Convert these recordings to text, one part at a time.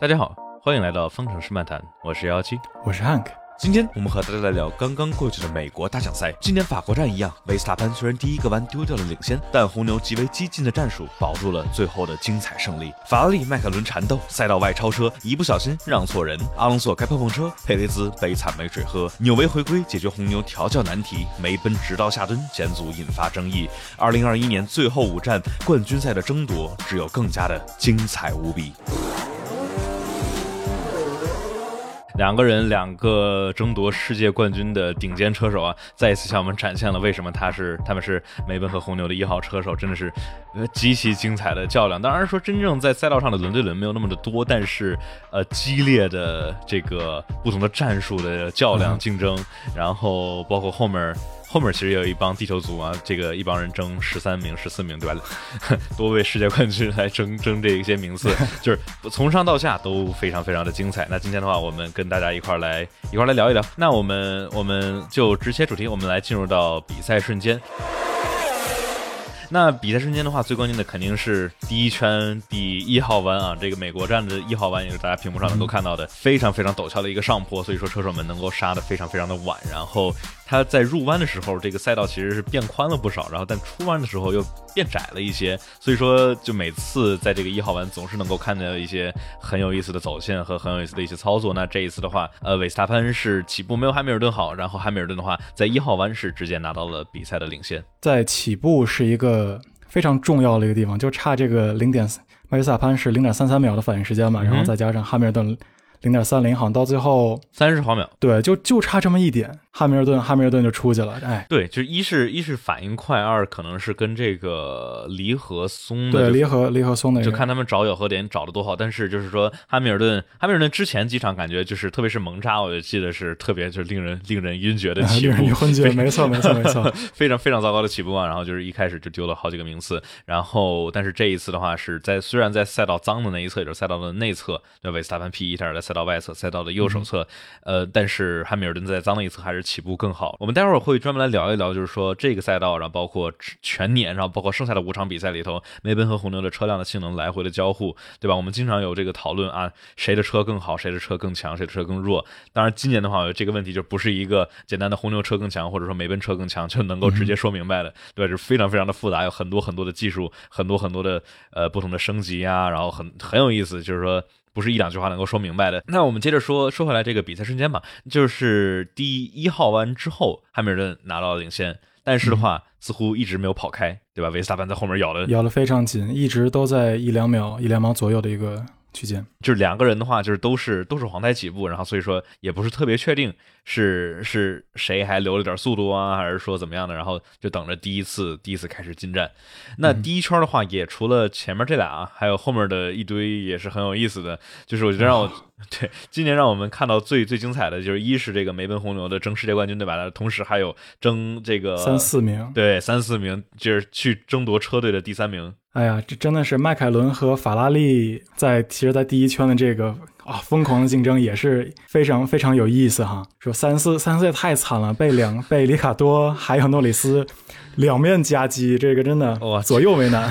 大家好，欢迎来到方程式漫谈，我是幺七，我是 Hank。今天我们和大家来聊刚刚过去的美国大奖赛。今年法国站一样，维斯塔潘虽然第一个弯丢掉了领先，但红牛极为激进的战术保住了最后的精彩胜利。法拉利、迈凯伦缠斗，赛道外超车，一不小心让错人，阿隆索开碰碰车，佩雷兹悲惨没水喝。纽维回归解决红牛调教难题，梅奔直到下蹲减阻引发争议。二零二一年最后五站冠军赛的争夺，只有更加的精彩无比。两个人，两个争夺世界冠军的顶尖车手啊，再一次向我们展现了为什么他是他们是梅奔和红牛的一号车手，真的是呃极其精彩的较量。当然说真正在赛道上的轮对轮没有那么的多，但是呃激烈的这个不同的战术的较量竞争，然后包括后面。后面其实也有一帮地球族啊，这个一帮人争十三名、十四名，对吧？多位世界冠军来争 争这一些名次，就是从上到下都非常非常的精彩。那今天的话，我们跟大家一块儿来一块儿来聊一聊。那我们我们就直切主题，我们来进入到比赛瞬间。那比赛瞬间的话，最关键的肯定是第一圈第一号弯啊，这个美国站的一号弯也是大家屏幕上能够看到的，非常非常陡峭的一个上坡，所以说车手们能够刹的非常非常的晚，然后。它在入弯的时候，这个赛道其实是变宽了不少，然后但出弯的时候又变窄了一些，所以说就每次在这个一号弯总是能够看到一些很有意思的走线和很有意思的一些操作。那这一次的话，呃，韦斯塔潘是起步没有汉密尔顿好，然后汉密尔顿的话在一号弯是直接拿到了比赛的领先。在起步是一个非常重要的一个地方，就差这个零点，维斯塔潘是零点三三秒的反应时间嘛，然后再加上汉密尔顿。零点三零，好像到最后三十毫秒，对，就就差这么一点，汉密尔顿，汉密尔顿就出去了，哎，对，就是一是一是反应快，二可能是跟这个离合松的，对，离合离合松的，就看他们找咬合点找的多好。但是就是说汉密尔顿，汉密尔顿之前几场感觉就是，特别是蒙扎，我就记得是特别就是令人令人晕厥的起步，令人昏厥，没错没错没错，非常非常糟糕的起步啊。然后就是一开始就丢了好几个名次，然后但是这一次的话是在虽然在赛道脏的那一侧，也就是赛道的内侧，那维斯塔潘 P 一点在赛道外侧，赛道的。右手侧，呃，但是汉密尔顿在脏的一侧还是起步更好。我们待会儿会专门来聊一聊，就是说这个赛道，然后包括全年，然后包括剩下的五场比赛里头，梅奔和红牛的车辆的性能来回的交互，对吧？我们经常有这个讨论啊，谁的车更好，谁的车更强，谁的车更弱。当然，今年的话，这个问题就不是一个简单的红牛车更强，或者说梅奔车更强就能够直接说明白的，对吧？是非常非常的复杂，有很多很多的技术，很多很多的呃不同的升级啊，然后很很有意思，就是说。不是一两句话能够说明白的。那我们接着说说回来这个比赛瞬间吧，就是第一号弯之后，汉密尔顿拿到了领先，但是的话似乎一直没有跑开，对吧？维斯塔潘在后面咬的咬的非常紧，一直都在一两秒、一两秒左右的一个。区间就是两个人的话，就是都是都是黄胎起步，然后所以说也不是特别确定是是谁还留了点速度啊，还是说怎么样的，然后就等着第一次第一次开始进站。那第一圈的话，也除了前面这俩，还有后面的一堆也是很有意思的。就是我觉得让我 对今年让我们看到最最精彩的就是一是这个梅奔红牛的争世界冠军，对吧？同时还有争这个三四名，对三四名就是去争夺车队的第三名。哎呀，这真的是迈凯伦和法拉利在其实，在第一圈的这个啊疯狂的竞争也是非常非常有意思哈。说三四三四也太惨了，被两被里卡多还有诺里斯。两面夹击，这个真的哇，左右为难，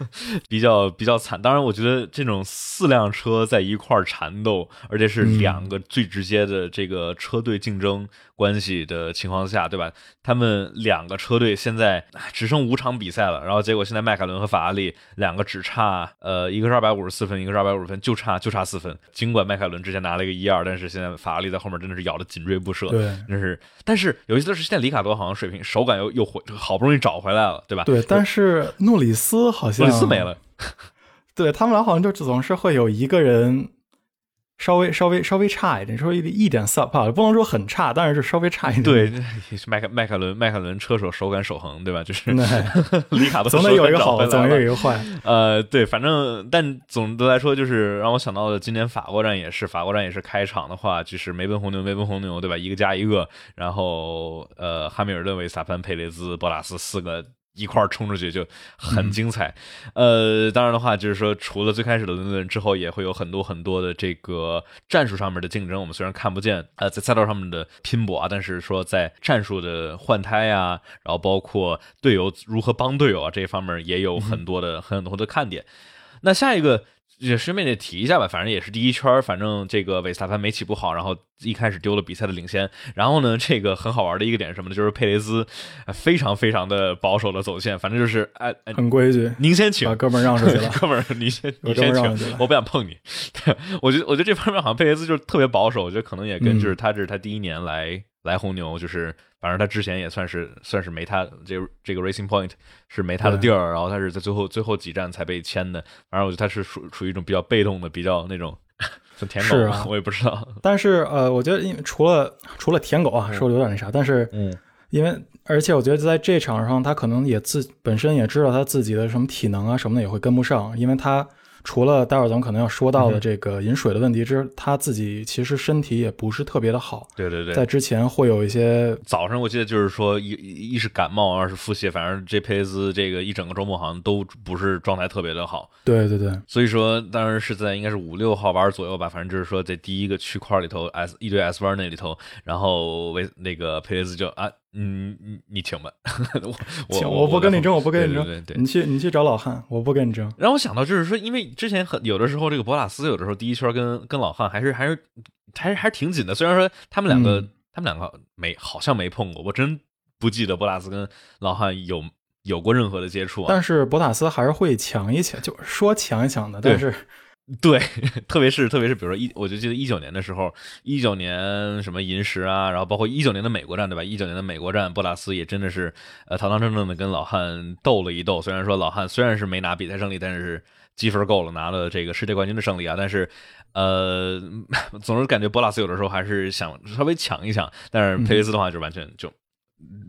比较比较惨。当然，我觉得这种四辆车在一块儿缠斗，而且是两个最直接的这个车队竞争关系的情况下，对吧？他们两个车队现在只剩五场比赛了，然后结果现在迈凯伦和法拉利两个只差，呃，一个是二百五十四分，一个是二百五十分，就差就差四分。尽管迈凯伦之前拿了一个一二，但是现在法拉利在后面真的是咬的紧追不舍，对，真是。但是有意思的是，现在里卡多好像水平手感又又回，好不容易。找回来了，对吧？对，但是诺里斯好像诺里斯没了，对他们俩好像就总是会有一个人。稍微稍微稍微差一点，稍微一点 sub 不能说很差，但是是稍微差一点。对，迈凯迈凯伦迈凯伦车手手感守恒，对吧？就是 里卡多总得有一个好，总得有一个坏。呃，对，反正但总的来说，就是让我想到了今年法国站也是，法国站也是开场的话，就是梅奔红牛梅奔红牛，对吧？一个加一个，然后呃，汉密尔顿、维斯塔潘、佩雷兹、博拉斯四个。一块儿冲出去就很精彩，呃，当然的话，就是说，除了最开始的伦敦之后，也会有很多很多的这个战术上面的竞争。我们虽然看不见，呃，在赛道上面的拼搏啊，但是说在战术的换胎啊，然后包括队友如何帮队友啊这一方面，也有很多的很多的看点。那下一个。也顺便得提一下吧，反正也是第一圈，反正这个维斯塔潘没起步好，然后一开始丢了比赛的领先。然后呢，这个很好玩的一个点是什么呢？就是佩雷兹非常非常的保守的走线，反正就是哎哎，很规矩，您先请，把哥们让出去了，哥们儿你先你先请，我不想碰你。我觉得我觉得这方面好像佩雷兹就是特别保守，我觉得可能也跟就是他这是他第一年来来红牛，就是反正他之前也算是算是没他这这个 Racing Point 是没他的地儿，然后他是在最后最后几站才被签的。反正我觉得他是属属于一种比较被动的，比较那种像舔狗，我也不知道。但是呃，我觉得因为除了除了舔狗啊，说的有点那啥，但是嗯，因为而且我觉得在这场上，他可能也自本身也知道他自己的什么体能啊什么的也会跟不上，因为他。除了待会儿咱们可能要说到的这个饮水的问题之，他自己其实身体也不是特别的好。对对对，在之前会有一些早上我记得就是说一一是感冒，二是腹泻，反正这佩雷兹这个一整个周末好像都不是状态特别的好。对对对，所以说当然是在应该是五六号弯左右吧，反正就是说在第一个区块里头 S 一堆 S 弯那里头，然后为那个佩雷兹就啊。嗯，你你请吧，我我不跟你争，我不跟你争，对对，你去你去找老汉，我不跟你争。让我想到就是说，因为之前很有的时候，这个博拉斯有的时候第一圈跟跟老汉还是还是还是还是挺紧的。虽然说他们两个他们两个没好像没碰过，我真不记得博拉斯跟老汉有有过任何的接触。但是博塔斯还是会抢一抢，就说抢一抢的，但是。对，特别是特别是，比如说一，我就记得一九年的时候，一九年什么银石啊，然后包括一九年的美国站，对吧？一九年的美国站，布拉斯也真的是呃堂堂正正的跟老汉斗了一斗。虽然说老汉虽然是没拿比赛胜利，但是积分够了，拿了这个世界冠军的胜利啊。但是呃，总是感觉博拉斯有的时候还是想稍微抢一抢，但是佩雷斯的话就完全就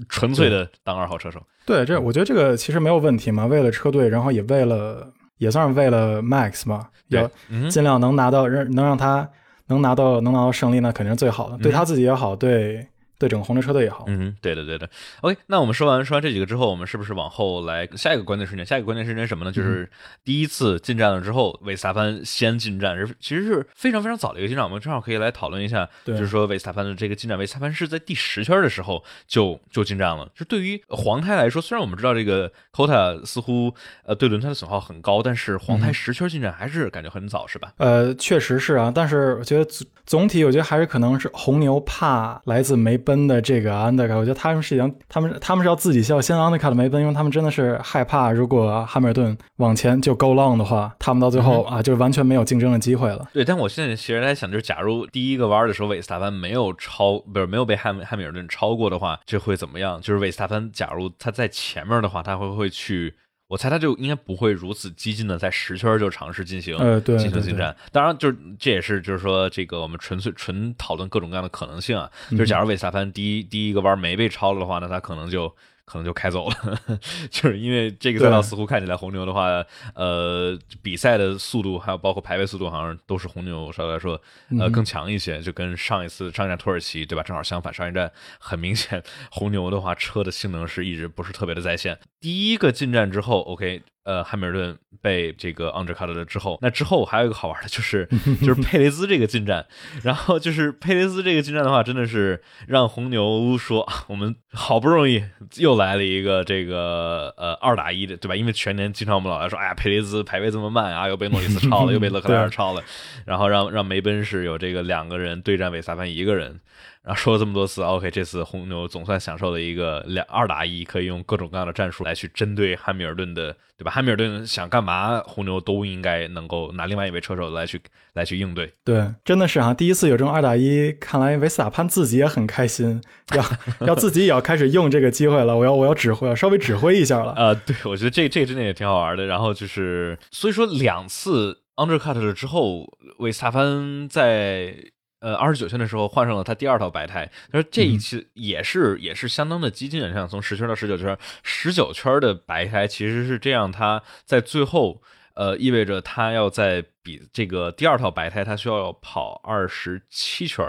纯粹的当二号车手。对，这我觉得这个其实没有问题嘛。为了车队，然后也为了。也算是为了 Max 吧，要尽量能拿到让能让他能拿到能拿到胜利，那肯定是最好的，对他自己也好，对。对整个红牛车队也好，嗯，对的，对的。OK，那我们说完说完这几个之后，我们是不是往后来下一个关键瞬间？下一个关键瞬间什么呢？就是第一次进站了之后，维斯塔潘先进站，是其实是非常非常早的一个进站。我们正好可以来讨论一下，就是说维斯塔潘的这个进站，维斯塔潘是在第十圈的时候就就进站了。就对于黄胎来说，虽然我们知道这个 Cota 似乎呃对轮胎的损耗很高，但是黄胎十圈进站还是感觉很早，是吧？呃，确实是啊，但是我觉得总总体，我觉得还是可能是红牛怕来自梅奔的这个 undercut，我觉得他们是想，他们他们是要自己要先 undercut 梅奔，因为他们真的是害怕，如果汉密尔顿往前就 go long 的话，他们到最后啊就完全没有竞争的机会了。对，但我现在其实在想，就是假如第一个弯的时候，韦斯塔潘没有超，不是没有被汉汉密尔顿超过的话，这会怎么样？就是韦斯塔潘假如他在前面的话，他会不会去？我猜他就应该不会如此激进的在十圈就尝试进行呃对进行进站，当然就是这也是就是说这个我们纯粹纯讨论各种各样的可能性啊，就是假如韦斯塔潘第一第一个弯没被超了的话，那他可能就。可能就开走了，就是因为这个赛道似乎看起来红牛的话，呃，比赛的速度还有包括排位速度，好像都是红牛稍微来说呃更强一些，就跟上一次上一站土耳其对吧？正好相反，上一站很明显红牛的话车的性能是一直不是特别的在线。第一个进站之后，OK。呃，汉密尔顿被这个 undercut 了之后，那之后还有一个好玩的，就是就是佩雷兹这个进站，然后就是佩雷兹这个进站的话，真的是让红牛说，我们好不容易又来了一个这个呃二打一的，对吧？因为全年经常我们老来说，哎呀，佩雷兹排位这么慢啊，又被诺里斯超了，又被勒克莱尔 超了，然后让让梅奔是有这个两个人对战韦萨潘一个人。然后说了这么多次，OK，这次红牛总算享受了一个两二打一，可以用各种各样的战术来去针对汉密尔顿的，对吧？汉密尔顿想干嘛，红牛都应该能够拿另外一位车手来去来去应对。对，真的是啊，第一次有这种二打一，看来维斯塔潘自己也很开心，要要自己也要开始用这个机会了。我要我要指挥，要稍微指挥一下了。呃，对，我觉得这这真的也挺好玩的。然后就是，所以说两次 undercut 了之后，维斯塔潘在。呃，二十九圈的时候换上了他第二套白胎，他说这一期也是也是相当的激进，像从十圈到十九圈，十九圈的白胎其实是这样，他在最后，呃，意味着他要在比这个第二套白胎，他需要跑二十七圈，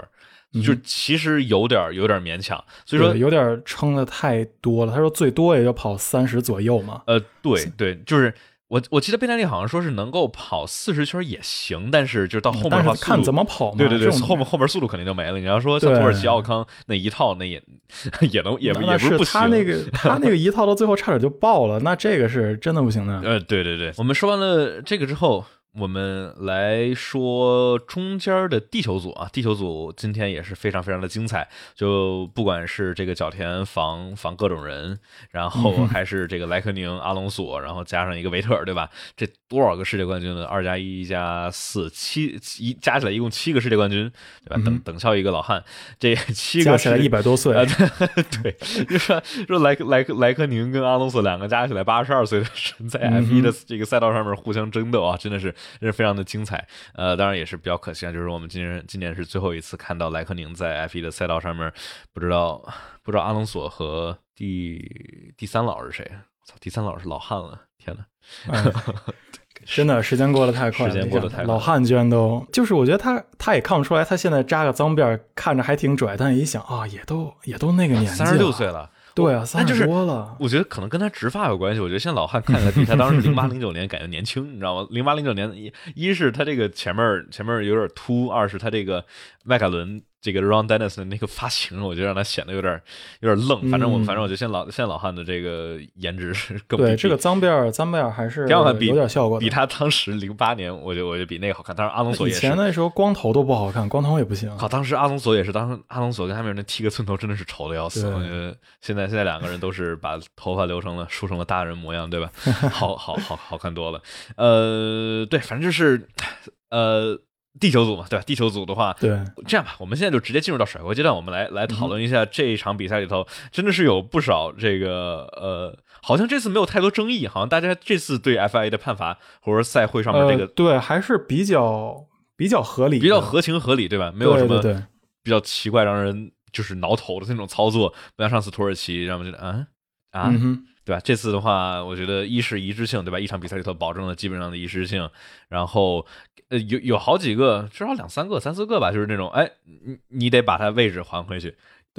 就其实有点有点勉强，所以说有点撑的太多了。他说最多也就跑三十左右嘛。呃，对对，就是。我我记得贝耐利好像说是能够跑四十圈也行，但是就是到后面的话，看怎么跑嘛。对对对，后面后面速度肯定就没了。你要说像土耳其奥康那一套，那也 也能也也不是不行。他那个 他那个一套到最后差点就爆了，那这个是真的不行的。呃，对对对，我们说完了这个之后，我们来说中间的地球组啊，地球组今天也是非常非常的精彩。就不管是这个角田防防各种人，然后还是这个莱克宁、阿隆索，然后加上一个维特尔，对吧？这多少个世界冠军呢？二加一加四七一加起来一共七个世界冠军，对吧？等等效一个老汉，这七个加起来一百多岁啊！对，就说说莱克莱克莱克宁跟阿隆索两个加起来八十二岁的人，在 F 一的这个赛道上面互相争斗啊，真的是真是非常的精彩。呃，当然也是比较可惜啊，就是我们今年今年是最后一次看到莱克宁在 F 一的赛道上面，不知道不知道阿隆索和第第三老是谁？操，第三老是老汉了！天呐！真的时间过得太快，时间过得太快，老汉居然都就是我觉得他他也看不出来，他现在扎个脏辫看着还挺拽，但一想啊，也都也都那个年纪，三十六岁了。对啊，那就是多了。我觉得可能跟他植发有关系。我觉得现在老汉看起来比他当时 零八零九年感觉年轻，你知道吗？零八零九年一一是他这个前面前面有点秃，二是他这个迈凯伦。这个 Ron Dennis 的那个发型，我觉得让他显得有点有点愣。反正我反正我觉得现在老现在老汉的这个颜值是更对这个脏辫儿脏辫儿还是挺好看，有点效果。比他当时零八年，我觉得我觉得比那个好看。当然阿隆索也以前那时候光头都不好看，光头也不行。好，当时阿隆索也是，当时阿隆索跟他们那剃个寸头真的是丑的要死。我觉得现在现在两个人都是把头发留成了梳成了大人模样，对吧？好好好好看多了。呃，对，反正就是呃。地球组嘛，对吧？地球组的话，对，这样吧，我们现在就直接进入到甩锅阶段，我们来来讨论一下这一场比赛里头，真的是有不少这个呃，好像这次没有太多争议，好像大家这次对 FIA 的判罚或者赛会上面这个，对，还是比较比较合理，比较合情合理，对吧？没有什么对比较奇怪让人就是挠头的那种操作，不像上次土耳其让我觉得啊啊。对吧？这次的话，我觉得一是一致性，对吧？一场比赛里头保证了基本上的一致性，然后呃有有好几个，至少两三个、三四个吧，就是那种哎，你你得把它位置还回去，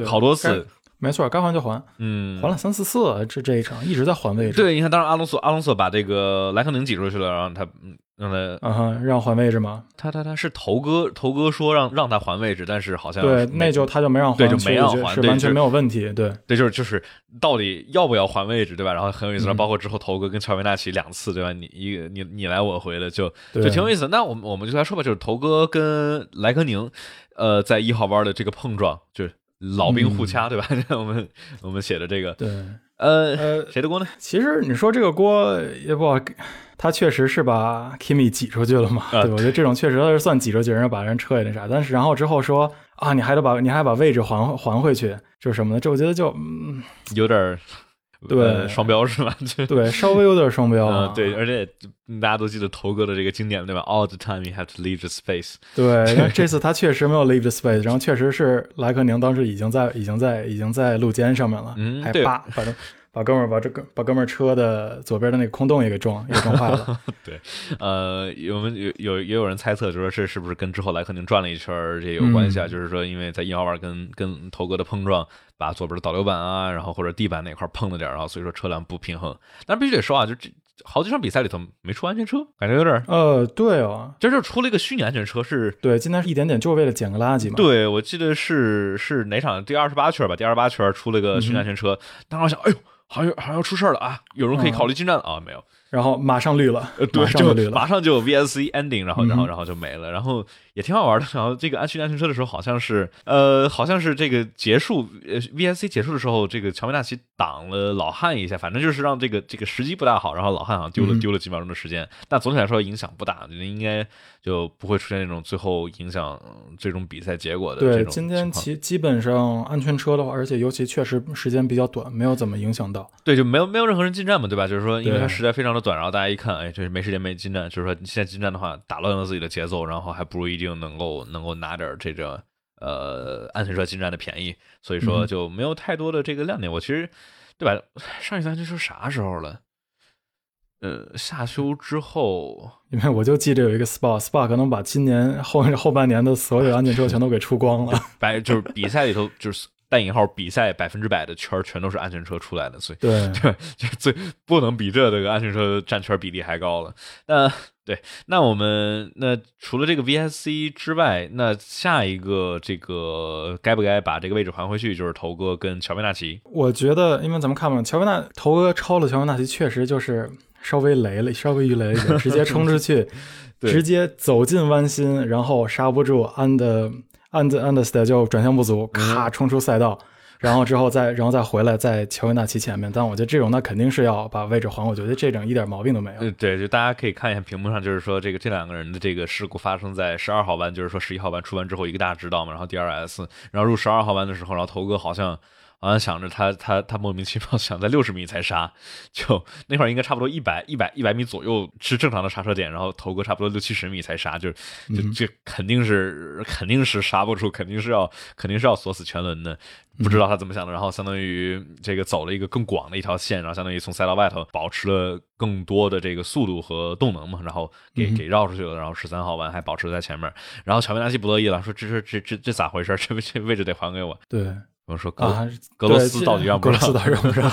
好多次，没错，该还就还，嗯，还了三四次，这这一场一直在还位置。对，你看，当时阿隆索阿隆索把这个莱克宁挤出去了，然后他。让他啊哈，让换位置吗？他他他是头哥，头哥说让让他换位置，但是好像对，那就他就没让换，对，就没让换，是完全没有问题，对，对，就是就是到底要不要换位置，对吧？然后很有意思，包括之后头哥跟乔维纳奇两次，对吧？你一个你你来我回的，就就挺有意思。那我们我们就来说吧，就是头哥跟莱科宁，呃，在一号弯的这个碰撞，就是老兵互掐，对吧？我们我们写的这个，对，呃呃，谁的锅呢？其实你说这个锅也不好。他确实是把 Kimi 挤出去了嘛？对，我觉得这种确实是算挤出去，然后把人撤也那啥。但是然后之后说啊，你还得把你还把位置还还回去，就是什么呢？这我觉得就嗯，有点对双标是吧？对，稍微有点双标。嗯，对，而且大家都记得头哥的这个经典对吧？All the time you have to leave the space。对，这次他确实没有 leave the space，然后确实是莱克宁当时已经在已经在已经在路肩上面了，嗯，还扒，反正。把哥们儿把这个把哥们儿车的左边的那个空洞也给撞也撞坏了。对，呃，我们有有也有人猜测，就说这是不是跟之后莱克宁转了一圈这有关系啊？就是说，因为在一号弯跟跟头哥的碰撞，把左边的导流板啊，然后或者地板哪块碰了点，然后所以说车辆不平衡。但必须得说啊，就这好几场比赛里头没出安全车，感觉有点呃，对哦，这就出了一个虚拟安全车，是对，今天是一点点就是为了捡个垃圾嘛。对，我记得是是哪场第二十八圈吧，第二十八圈出了个虚拟安全车，当时我想，哎呦。好像好像要出事了啊！有人可以考虑进站了啊？没有。然后马上绿了，呃，对，马上就有 VSC ending，然后，然后，然后就没了，然后也挺好玩的。然后这个安全安全车的时候，好像是，呃，好像是这个结束，呃，VSC 结束的时候，这个乔梅纳奇挡了老汉一下，反正就是让这个这个时机不大好，然后老汉好像丢了丢了几秒钟的时间。但总体来说影响不大，应该就不会出现那种最后影响最终比赛结果的对，今天其基本上安全车的话，而且尤其确实时间比较短，没有怎么影响到。对，就没有没有任何人进站嘛，对吧？就是说，因为它时间非常的短，然后大家一看。哎，就是没时间没进站，就是说你现在进站的话，打乱了自己的节奏，然后还不如一定能够能够拿点这个呃安全车进站的便宜，所以说就没有太多的这个亮点。我其实对吧？上一次安全车啥时候了？呃，夏休之后，因为我就记得有一个 SPA，SPA 可能把今年后后半年的所有安全车全都给出光了，白就是比赛里头 就是。带引号比赛百分之百的圈全都是安全车出来的，所以对对，就最不能比这这个安全车占圈比例还高了。那对，那我们那除了这个 VSC 之外，那下一个这个该不该把这个位置还回去，就是头哥跟乔维纳奇。我觉得，因为咱们看嘛，乔维纳头哥超了乔维纳奇，确实就是稍微雷了，稍微鱼雷了一点，直接冲出去，对直接走进弯心，然后刹不住，安的安的安的 s 就转向不足，咔冲出赛道，然后之后再然后再回来在乔维纳奇前面。但我觉得这种那肯定是要把位置还，我觉得这种一点毛病都没有。呃，对，就大家可以看一下屏幕上，就是说这个这两个人的这个事故发生在十二号弯，就是说十一号弯出弯之后一个大直道嘛，然后 DRS，然后入十二号弯的时候，然后头哥好像好像想着他他他莫名其妙想在六十米才刹，就那会儿应该差不多一百一百一百米左右是正常的刹车点，然后头哥差不多六七十米才刹，就就这肯定是肯定是刹不住，肯定是要肯定是要锁死全轮的。不知道他怎么想的，然后相当于这个走了一个更广的一条线，然后相当于从赛道外头保持了更多的这个速度和动能嘛，然后给给绕出去了，然后十三号弯还保持在前面，然后乔维纳西不乐意了，说这这这这这咋回事？这这位置得还给我。对我说格、啊，格罗斯到底让不让？格罗斯到底让不让？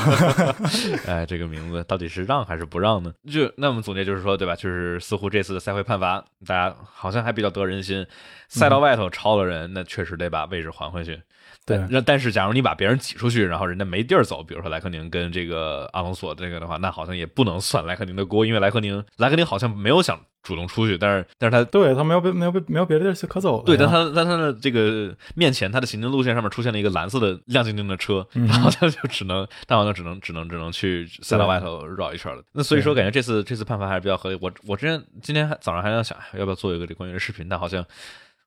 哎，这个名字到底是让还是不让呢？就那我们总结就是说，对吧？就是似乎这次的赛会判罚，大家好像还比较得人心。赛道外头超了人，那确实得把位置还回去。对那但是假如你把别人挤出去，然后人家没地儿走，比如说莱克宁跟这个阿隆索这个的话，那好像也不能算莱克宁的锅，因为莱克宁莱克宁好像没有想主动出去，但是但是他对他没有别没有别没有别的地儿可走。对，但他在他的这个面前，他的行进路线上面出现了一个蓝色的 亮晶晶的车，嗯然后他就只能，他好像只能只能只能去赛道外头绕一圈了。那所以说，感觉这次这次判罚还是比较合理。我我之前今天还早上还在想，哎要不要做一个这关于的视频，但好像。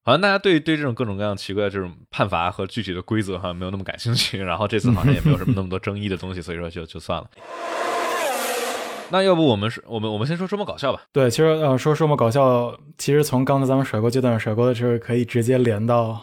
好像大家对对这种各种各样奇怪的这种判罚和具体的规则好像没有那么感兴趣，然后这次好像也没有什么那么多争议的东西，所以说就就算了。那要不我们是我们我们先说周末搞笑吧？对，其实呃，说周末搞笑，其实从刚才咱们甩锅阶段甩锅的时候，可以直接连到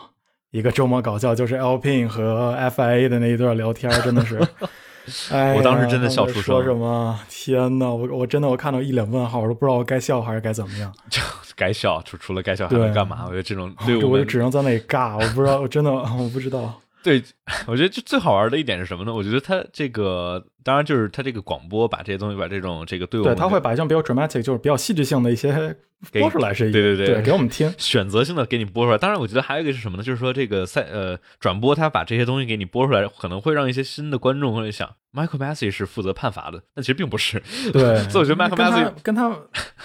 一个周末搞笑，就是 Alpine 和 FIA 的那一段聊天，真的是，哎，我当时真的笑出声说什么？天呐，我我真的我看到一脸问号，我都不知道我该笑还是该怎么样。就该笑，除除了该笑还能干嘛？我觉得这种 对我我就只能在那里尬，我不知道，我真的我不知道。对，我觉得就最好玩的一点是什么呢？我觉得他这个，当然就是他这个广播把这些东西，把这种这个对我对，他会把像比较 dramatic，就是比较戏剧性的一些给播出来，是一对对对对，给我们听。选择性的给你播出来。当然，我觉得还有一个是什么呢？就是说这个赛呃转播，他把这些东西给你播出来，可能会让一些新的观众会想，Michael Massey 是负责判罚的，但其实并不是。对，所以我觉得 Michael Massey 他跟他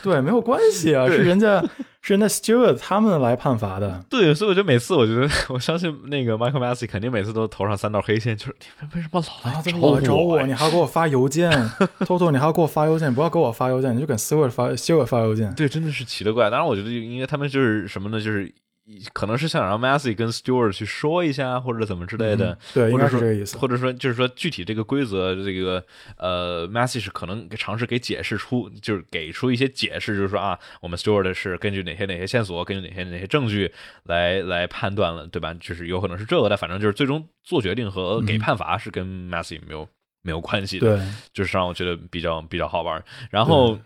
对没有关系啊，是人家是人家 Stewart 他们来判罚的。对，所以我觉得每次，我觉得我相信那个 Michael Massey 肯定每次都头上三道黑线，就是你们 为什么老来找么老来找我？你还要给我发邮件，偷偷你还要给我发邮件，不要给我发邮件，你就给 Stewart 发 Stewart 发邮件。对，真的是奇了怪。当然，我觉得应该他们就是什么呢？就是可能是想让 Massey 跟 Stewart 去说一下，或者怎么之类的。嗯对，应该是或者说这个意思。或者说就是说具体这个规则，这个呃，Massey 是可能尝试给解释出，就是给出一些解释，就是说啊，我们 Stewart 是根据哪些哪些线索，根据哪些哪些证据来来判断了，对吧？就是有可能是这个，但反正就是最终做决定和给判罚是跟 Massey 没有没有关系的，对，就是让我觉得比较比较好玩。然后。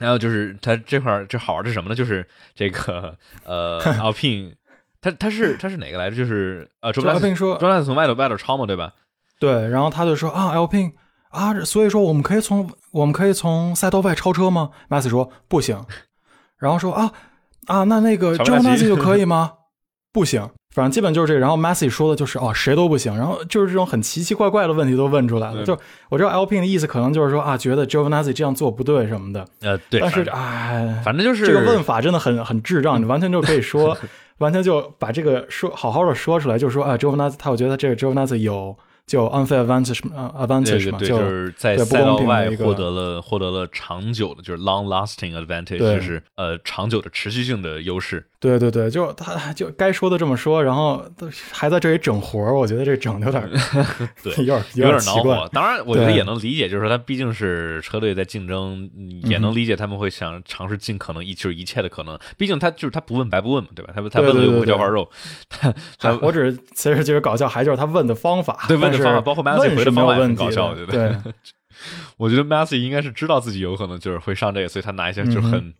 还有就是他这块儿这好玩的是什么呢？就是这个呃，Alpine，他他是他是哪个来着？就是呃，周就拉 Alpine 说周拉斯从外头外头超嘛，对吧？对，然后他就说啊，Alpine 啊，所以说我们可以从我们可以从赛道外超车吗？Massey 说不行，然后说啊啊，那那个乔 j 布 o 纳 n 奇 a 就可以吗？不行，反正基本就是这个。然后 Massey 说的就是哦，谁都不行。然后就是这种很奇奇怪怪的问题都问出来了。就我知道 Alpine 的意思可能就是说啊，觉得 j o v a n a z z i 这样做不对什么的。呃，对，但是哎，反正就是这个问法真的很很智障，你完全就可以说，完全就把这个说好好的说出来，就是说啊 j o v a n a z z i 他我觉得这个 j o v a n a z z i 有就 unfair advantage advantage 嘛，就就是在不赛道外获得了获得了长久的，就是 long lasting advantage，对就是呃长久的持续性的优势。对对对，就他就该说的这么说，然后都还在这里整活儿，我觉得这整的有点 对 有点有点恼火，。当然，我觉得也能理解，就是说他毕竟是车队在竞争，嗯也能理解他们会想尝试尽可能一就是一切的可能。毕竟他就是他不问白不问嘛，对吧？他他问了又不掉块肉，他他哎我只是其实就是搞笑，还就是他问的方法，对问的方法包括没有回的方法也很问搞笑我觉得对，我觉得 Massey 应该是知道自己有可能就是会上这个，所以他拿一些就很、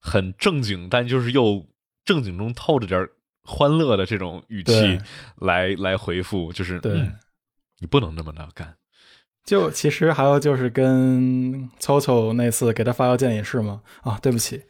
很正经，但就是又正经中透着点欢乐的这种语气来来回复，就是对嗯，你不能那么的干。就其实还有就是跟凑凑那次给他发邮件也是嘛，啊，对不起，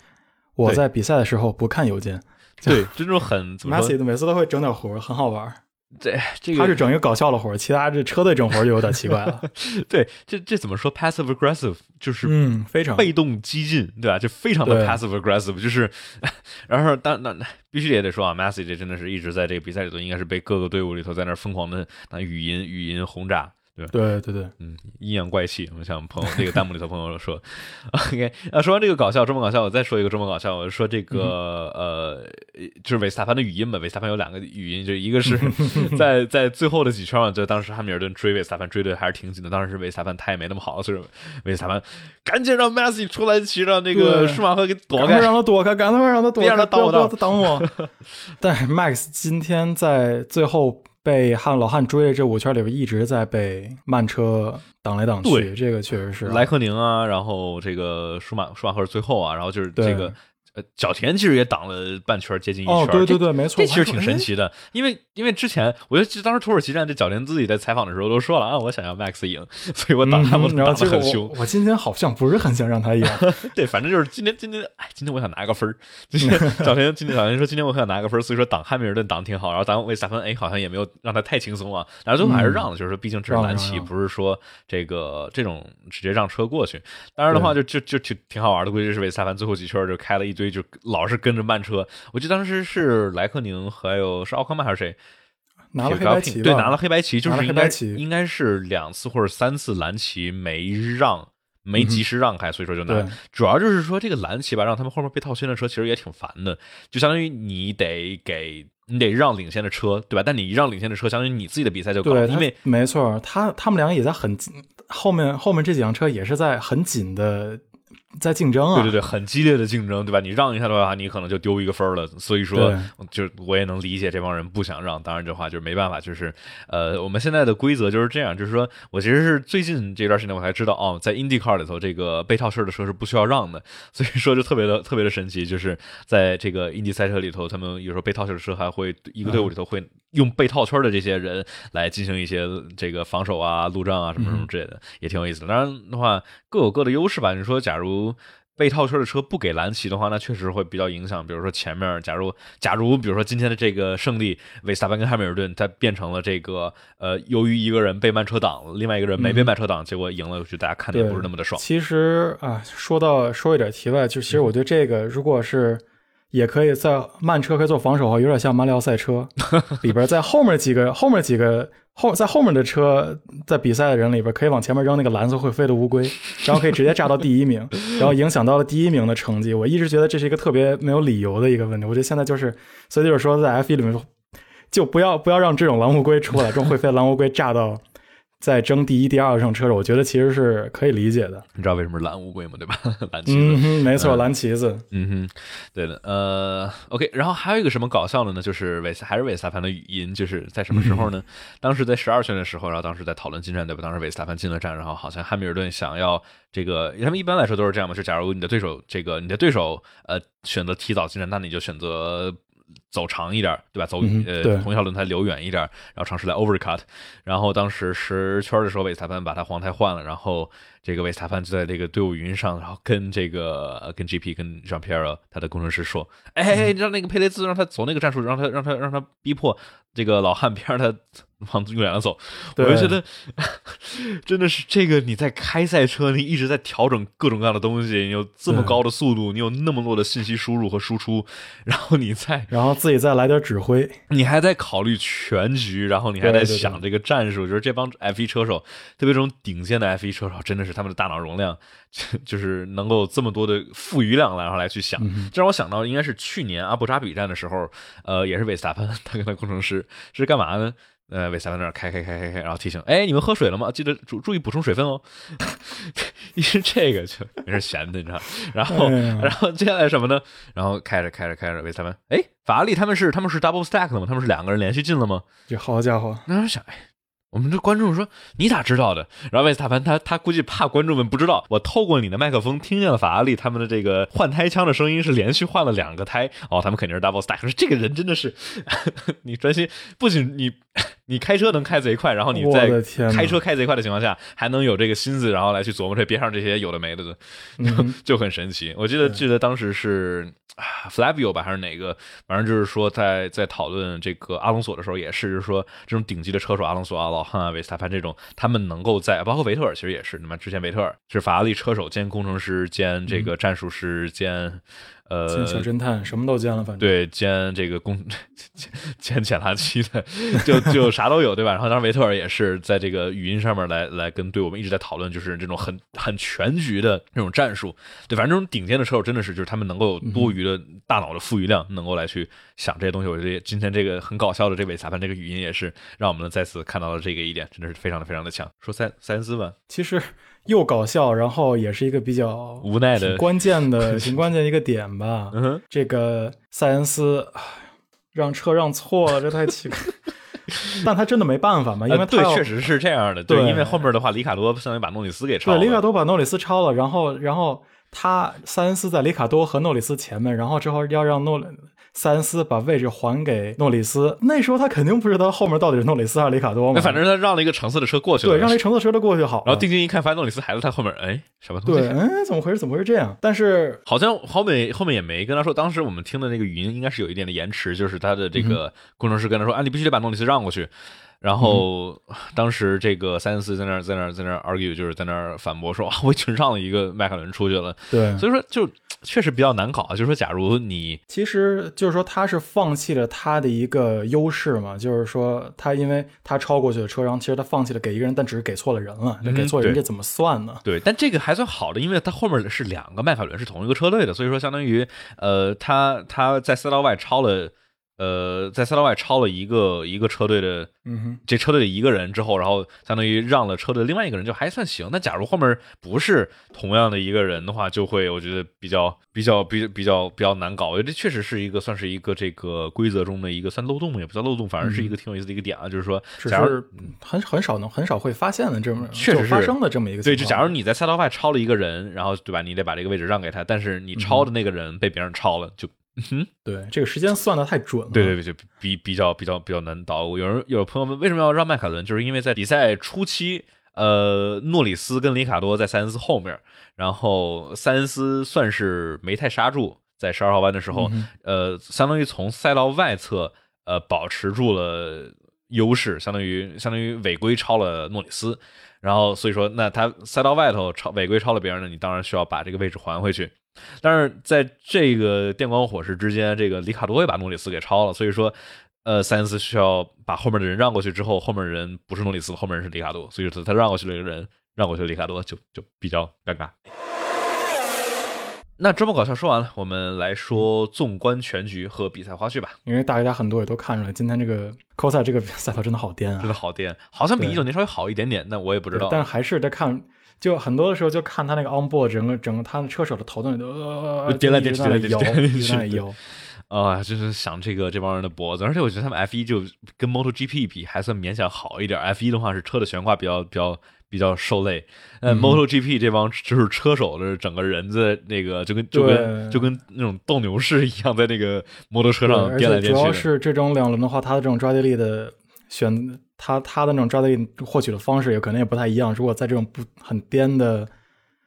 我在比赛的时候不看邮件。对，这种很怎么说每次都会整点活，很好玩儿。这这个他是整一个搞笑的活儿，其他这车队整活儿就有点奇怪了。对，这这怎么说？passive aggressive 就是嗯，非常被动激进，对吧？就非常的 passive aggressive，就是，然后当那那必须也得说啊，Messi 这真的是一直在这个比赛里头，应该是被各个队伍里头在那疯狂的那语音语音轰炸。对吧？对对对，嗯，阴阳怪气。我像朋友这个弹幕里头朋友说，OK，啊，说完这个搞笑，这么搞笑，我再说一个这么搞笑，我说这个、呃，就是韦斯塔潘的语音吧。韦斯塔潘有两个语音，就一个是 在在最后的几圈嘛，就当时汉密尔顿追韦斯塔潘追的还是挺紧的，当时是韦斯塔潘他也没那么好，所以韦斯塔潘赶紧让 Messi 出来骑让那个舒马赫给躲开。让他躲开，赶快让他躲开，别让他挡我挡我。但是 Max 今天在最后被汉老汉追的这五圈里边，一直在被慢车挡来挡去，这个确实是莱克宁啊，然后这个舒马舒马赫最后啊，然后就是这个呃角田其实也挡了半圈，接近一圈。哦，对对对，没错，这其实挺神奇的，因为因为之前我觉得当时土耳其站这角田自己在采访的时候都说了啊，我想要 Max 赢，所以我挡他们嗯挡的很凶。我今天好像不是很想让他赢，对，反正就是今天今天哎，今天我想拿个分儿。今天 角田今天角田说今天我想拿个分儿，所以说挡汉密尔顿挡挺好，然后挡维斯塔潘哎好像也没有让他太轻松啊，然后最后还是让了，就是说毕竟这是蓝旗，不是说这个这种直接让车过去。当然的话就就就挺挺好玩的，估计是维斯塔潘最后几圈就开了一堆，就老是跟着慢车。我记得当时是莱克宁还有是奥康曼还是谁？拿了黑白旗，对，拿了黑白旗，就是应该应该是两次或者三次蓝旗没让，没及时让开，所以说就拿。主要就是说这个蓝旗吧，让他们后面被套圈的车其实也挺烦的，就相当于你得给你得让领先的车，对吧？但你一让领先的车，相当于你自己的比赛就高，对，他因为没错，他他们两个也在很，后面后面这几辆车也是在很紧的在竞争啊，对对对，很激烈的竞争，对吧？你让一下的话，你可能就丢一个分了。所以说，就我也能理解这帮人不想让。当然，这话就是没办法，就是呃，我们现在的规则就是这样，就是说我其实是最近这段时间我才知道，哦，在 IndyCar 里头，这个被套车的车是不需要让的。所以说就特别的特别的神奇，就是在这个 Indy 赛车里头，他们有时候被套车的车还会一个队伍里头会用被套圈的这些人来进行一些这个防守啊、路障啊什么什么之类的，也挺有意思的。当然的话，各有各的优势吧。你说，假如被套圈的车不给蓝旗的话，那确实会比较影响。比如说前面，假如假如比如说今天的这个胜利，维斯塔潘跟汉密尔顿，他变成了这个呃，由于一个人被慢车挡，另外一个人没被慢车挡，结果赢了，就大家看的也不是那么的爽。其实啊，说到说一点题外，就其实我觉得这个如果是。也可以在慢车可以做防守有点像马里奥赛车 里边，在后面几个后面几个后在后面的车在比赛的人里边，可以往前面扔那个蓝色会飞的乌龟，然后可以直接炸到第一名，然后影响到了第一名的成绩。我一直觉得这是一个特别没有理由的一个问题。我觉得现在就是，所以就是说在 F 一里面就不要不要让这种蓝乌龟出来，这种会飞的蓝乌龟炸到。在争第一、第二上车手，我觉得其实是可以理解的。你知道为什么是蓝乌龟吗？对吧？蓝旗子，没错，蓝旗子。嗯哼，对的。呃，OK，然后还有一个什么搞笑的呢？就是韦斯还是韦斯塔潘的语音，就是在什么时候呢？当时在十二圈的时候，然后当时在讨论进站，对吧？当时韦斯塔潘进了站，然后好像汉密尔顿想要这个，他们一般来说都是这样嘛，就假如你的对手这个你的对手呃选择提早进站，那你就选择。走长一点，对吧？走嗯、呃对同一条轮胎留远一点，然后尝试来 overcut。然后当时十圈的时候，韦斯塔潘把他黄胎换了，然后这个韦斯塔潘就在这个队伍云上，然后跟这个跟 GP 跟 Jean Pierre 他的工程师说：“哎，让那个佩雷兹让他走那个战术，让他让他让他逼迫这个老汉 别让他往右远了走。”我就觉得 真的是这个你在开赛车，你一直在调整各种各样的东西，你有这么高的速度，你有那么多的信息输入和输出，然后你再然后自己再来点指挥，你还在考虑全局，然后你还在想这个战术，就是这帮 F 一车手，特别这种顶尖的 F 一车手，真的是他们的大脑容量就就是能够这么多的富余量，然后来去想。嗯、这让我想到应该是去年阿布扎比站的时候，呃，也是韦斯塔潘 他跟他工程师是干嘛呢？呃，韦斯塔潘那儿开开开开开，然后提醒，哎，你们喝水了吗？记得注注意补充水分哦。一 是这个就没事闲的，你知道。然后，哎、然后接下来什么呢？然后开着开着开着，韦斯塔潘，哎，法拉利他们是他们是 double stack 的吗？他们是两个人连续进了吗？这好家伙！那我想，哎。我们这观众说你咋知道的？然后韦斯塔潘他他估计怕观众们不知道，我透过你的麦克风听见了法拉利他们的这个换胎枪的声音是连续换了两个胎哦，他们肯定是 double stack。说这个人真的是，你专心，不仅你你开车能开贼快，然后你在开车开贼快的情况下，还能有这个心思，然后来去琢磨这边上这些有的没的的，就、嗯、就很神奇。我记得记得当时是 Flavio 吧，还是哪个？反正就是说，在在讨论这个阿隆索的时候，也是就是说，这种顶级的车手阿隆索啊、老汉啊、维斯塔潘这种，他们能够在包括维特尔，其实也是，那么之前维特尔是法拉利车手兼工程师兼这个战术师兼。呃，小侦探什么都兼了，反正对兼这个工 兼兼检查期的，就就啥都有，对吧？然后当时维特尔也是在这个语音上面来来跟队我们一直在讨论，就是这种很很全局的这种战术，对，反正这种顶尖的车手真的是就是他们能够有多余的大脑的富余量，能够来去想这些东西。我觉得今天这个很搞笑的这位裁判这个语音也是让我们再次看到了这个一点，真的是非常的非常的强。说塞塞恩斯吧，其实。又搞笑，然后也是一个比较无奈的、关键的、挺关键一个点吧。这个塞恩斯让车让错了，这太奇怪。但他真的没办法嘛？因为对，确实是这样的。对，因为后面的话，里卡多相当于把诺里斯给超了。对，里卡多把诺里斯超了，然后，然后他塞恩斯在里卡多和诺里斯前面，然后之后要让诺。塞恩斯把位置还给诺里斯，那时候他肯定不知道后面到底是诺里斯还是里卡多嘛。那反正他让了一个橙色的车过去了，对，让了一橙色车的过去好。然后定睛一看，发现诺里斯还在他后面，哎，什么东西？对，哎，怎么回事？怎么会是这样？但是好像后面后面也没跟他说，当时我们听的那个语音应该是有一点的延迟，就是他的这个工程师跟他说，啊，你必须得把诺里斯让过去。然后当时这个塞恩斯在那儿在那儿在那儿 argue，就是在那儿反驳说，啊，我已经让了一个迈凯伦出去了。对，所以说就。确实比较难搞啊，就是说，假如你其实就是说他是放弃了他的一个优势嘛，就是说他因为他超过去的车，然后其实他放弃了给一个人，但只是给错了人了，那给错人这怎么算呢？对，但这个还算好的，因为他后面是两个迈凯伦是同一个车队的，所以说相当于呃，他他在赛道外超了。呃，在赛道外超了一个一个车队的，嗯哼，这车队的一个人之后，然后相当于让了车队另外一个人，就还算行。那假如后面不是同样的一个人的话，就会我觉得比较比较比比较比较难搞。我觉得这确实是一个算是一个这个规则中的一个算漏洞嘛，也不叫漏洞，反而是一个挺有意思的一个点啊。就是说，假如很很少能很少会发现的这么确实发生的这么一个对，就假如你在赛道外超了一个人，然后对吧，你得把这个位置让给他，但是你超的那个人被别人超了，就。哼，对，这个时间算的太准了。对对对，就比比较比较比较难倒。有人有朋友问，为什么要让麦凯伦？就是因为在比赛初期，呃，诺里斯跟里卡多在塞恩斯后面，然后塞恩斯算是没太刹住，在十二号弯的时候，呃，相当于从赛道外侧，呃，保持住了优势，相当于相当于违规超了诺里斯。然后所以说，那他塞到外头超违规超了别人呢，你当然需要把这个位置还回去。但是在这个电光火石之间，这个里卡多也把诺里斯给超了，所以说，呃，塞恩斯需要把后面的人让过去之后，后面人不是诺里斯，后面人是里卡多，所以说他让过去了一个人，让过去里卡多就就比较尴尬。那这么搞笑说完了，我们来说纵观全局和比赛花絮吧。因为大家很多也都看出来，今天这个科赛这个赛道真的好颠啊，真的好颠，好像比一九年稍微好一点点，那我也不知道。但还是在看。就很多的时候，就看他那个 on board，整个整个他的车手的头都呃颠来颠去，颠来颠去，摇 啊，就是想这个这帮人的脖子。而且我觉得他们 F 一就跟 Moto GP 比还算勉强好一点。F 一的话是车的悬挂比较比较比较受累，呃，Moto GP 这帮就是车手的整个人在那个就跟就跟就跟那种斗牛士一样，在那个摩托车上颠来颠去。主要是这种两轮的话，它的这种抓地力的选。它它的那种抓地力获取的方式也可能也不太一样。如果在这种不很颠的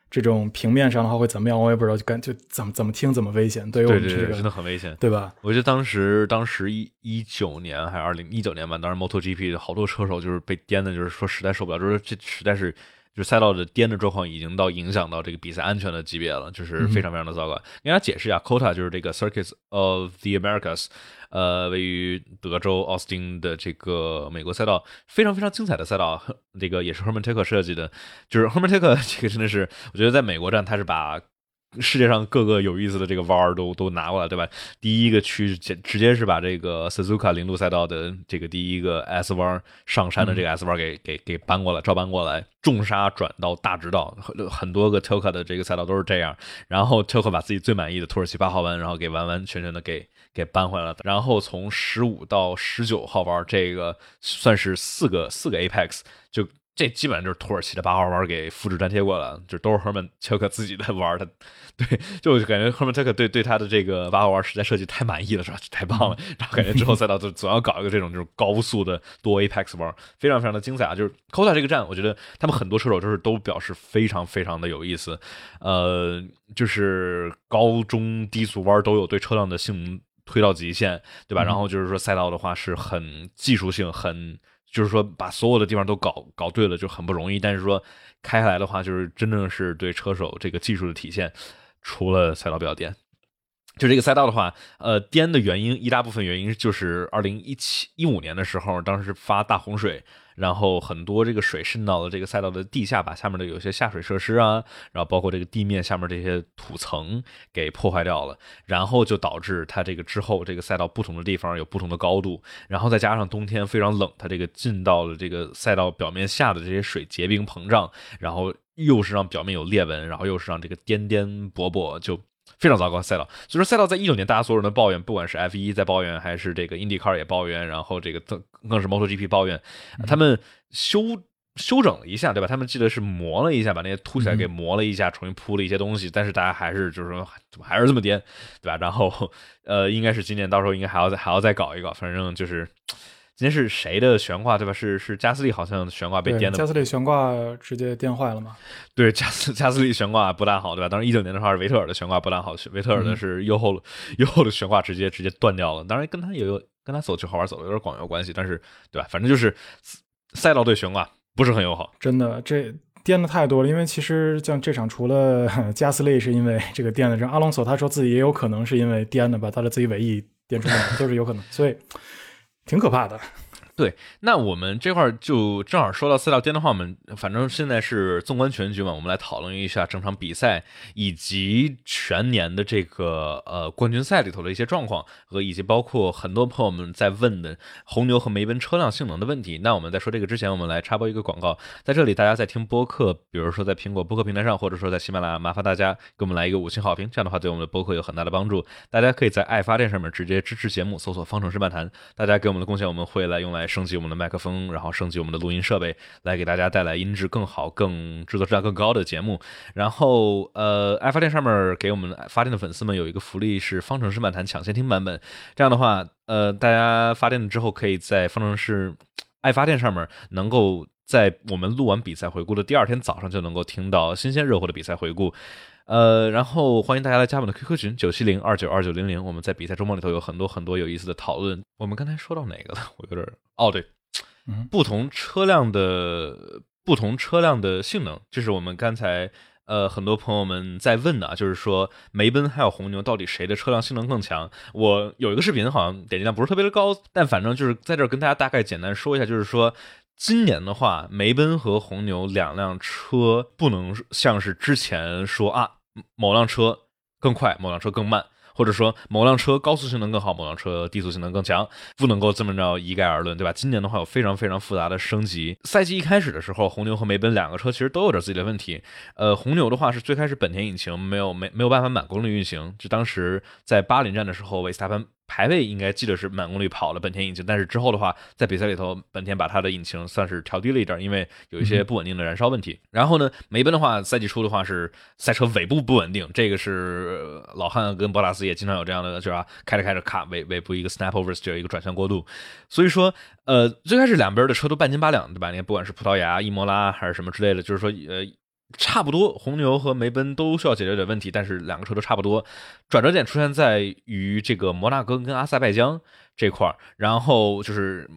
这种平面上的话，会怎么样？我也不知道。就感就怎么怎么听怎么危险。对于我们这个真的很危险，对吧？我觉得当时当时一一九年还是二零一九年吧，当时 MotoGP 好多车手就是被颠的，就是说实在受不了，就是这实在是就是赛道的颠的状况已经到影响到这个比赛安全的级别了，就是非常非常的糟糕。给大家解释一下，COTA 就是这个 Circuits of the Americas。呃，位于德州奥斯汀的这个美国赛道，非常非常精彩的赛道，这个也是 Herman Taker 设计的。就是 Herman Taker 这个真的是，我觉得在美国站，他是把世界上各个有意思的这个弯儿都都拿过来，对吧？第一个区直直接是把这个 Suzuka 零度赛道的这个第一个 S 弯上山的这个 S 弯给给给搬过来，照搬过来，重刹转到大直道，很很多个 Toka 的这个赛道都是这样。然后 Toka 把自己最满意的土耳其八号弯，然后给完完全全的给。给搬回来了，然后从十五到十九号弯，这个算是四个四个 apex，就这基本上就是土耳其的八号弯给复制粘贴过来，就都是赫曼特克自己的玩的对，就感觉赫曼特克对对他的这个八号弯实在设计太满意了，是吧？太棒了，然后感觉之后赛道就总要搞一个这种就是高速的多 apex 弯，非常非常的精彩啊！就是 Kota 这个站，我觉得他们很多车手就是都表示非常非常的有意思，呃，就是高中低速弯都有对车辆的性能推到极限，对吧？然后就是说赛道的话是很技术性很。就是说，把所有的地方都搞搞对了就很不容易。但是说开下来的话，就是真正是对车手这个技术的体现。除了赛道比较颠，就这个赛道的话，呃，颠的原因一大部分原因就是二零一七一五年的时候，当时发大洪水。然后很多这个水渗到了这个赛道的地下，把下面的有些下水设施啊，然后包括这个地面下面这些土层给破坏掉了，然后就导致它这个之后这个赛道不同的地方有不同的高度，然后再加上冬天非常冷，它这个进到了这个赛道表面下的这些水结冰膨胀，然后又是让表面有裂纹，然后又是让这个颠颠簸簸就。非常糟糕赛道，所以说赛道在一九年，大家所有人都抱怨，不管是 F 一在抱怨，还是这个 IndyCar 也抱怨，然后这个更更是 MotoGP 抱怨，他们修修整了一下，对吧？他们记得是磨了一下，把那些凸起来给磨了一下，重新铺了一些东西，但是大家还是就是说怎么还是这么颠，对吧？然后呃，应该是今年到时候应该还要再还要再搞一搞，反正就是。今天是谁的悬挂对吧？是是加斯利好像悬挂被颠的，加斯利悬挂直接颠坏了吗？对，加斯加斯利悬挂不大好对吧？当时一九年的话是维特尔的悬挂不大好，维特尔的是右后右后的悬挂直接直接断掉了。当然跟他也有跟他走去好玩走的有点广有关系，但是对吧？反正就是赛道对悬挂不是很友好。真的这颠的太多了，因为其实像这场除了 加斯利是因为这个颠的，这阿隆索他说自己也有可能是因为颠的，把他的自己尾翼颠出来都是有可能，所以。挺可怕的。对，那我们这块就正好说到赛道颠的话，我们反正现在是纵观全局嘛，我们来讨论一下整场比赛以及全年的这个呃冠军赛里头的一些状况和以及包括很多朋友们在问的红牛和梅奔车辆性能的问题。那我们在说这个之前，我们来插播一个广告，在这里大家在听播客，比如说在苹果播客平台上，或者说在喜马拉雅，麻烦大家给我们来一个五星好评，这样的话对我们的播客有很大的帮助。大家可以在爱发电上面直接支持节目，搜索方程式漫谈，大家给我们的贡献我们会来用来升级我们的麦克风。然后升级我们的录音设备，来给大家带来音质更好、更制作质量更高的节目。然后，呃，爱发电上面给我们发电的粉丝们有一个福利是方程式漫谈抢先听版本。这样的话，呃，大家发电了之后，可以在方程式爱发电上面，能够在我们录完比赛回顾的第二天早上就能够听到新鲜热乎的比赛回顾。呃，然后欢迎大家来加我们的 QQ 群九七零二九二九零零，我们在比赛周末里头有很多很多有意思的讨论。我们刚才说到哪个了？我有点……哦，对。不同车辆的不同车辆的性能，这是我们刚才呃很多朋友们在问的啊，就是说梅奔还有红牛到底谁的车辆性能更强？我有一个视频好像点击量不是特别的高，但反正就是在这儿跟大家大概简单说一下，就是说今年的话，梅奔和红牛两辆车不能像是之前说啊某辆车更快，某辆车更慢。或者说某辆车高速性能更好，某辆车低速性能更强，不能够这么着一概而论，对吧？今年的话有非常非常复杂的升级。赛季一开始的时候，红牛和梅奔两个车其实都有着自己的问题。呃，红牛的话是最开始本田引擎没有没没有办法满功率运行，就当时在巴林站的时候，维斯塔潘。排位应该记得是满功率跑了本田引擎，但是之后的话，在比赛里头，本田把它的引擎算是调低了一点，因为有一些不稳定的燃烧问题。然后呢，梅奔的话，赛季初的话是赛车尾部不稳定，这个是老汉跟博拉斯也经常有这样的，就是吧，开着开着卡尾尾部一个 snap over，就有一个转向过渡。所以说，呃，最开始两边的车都半斤八两，对吧？你看，不管是葡萄牙、伊莫拉还是什么之类的，就是说，呃。差不多，红牛和梅奔都需要解决点问题，但是两个车都差不多。转折点出现在于这个摩纳哥跟阿塞拜疆这块儿，然后就是，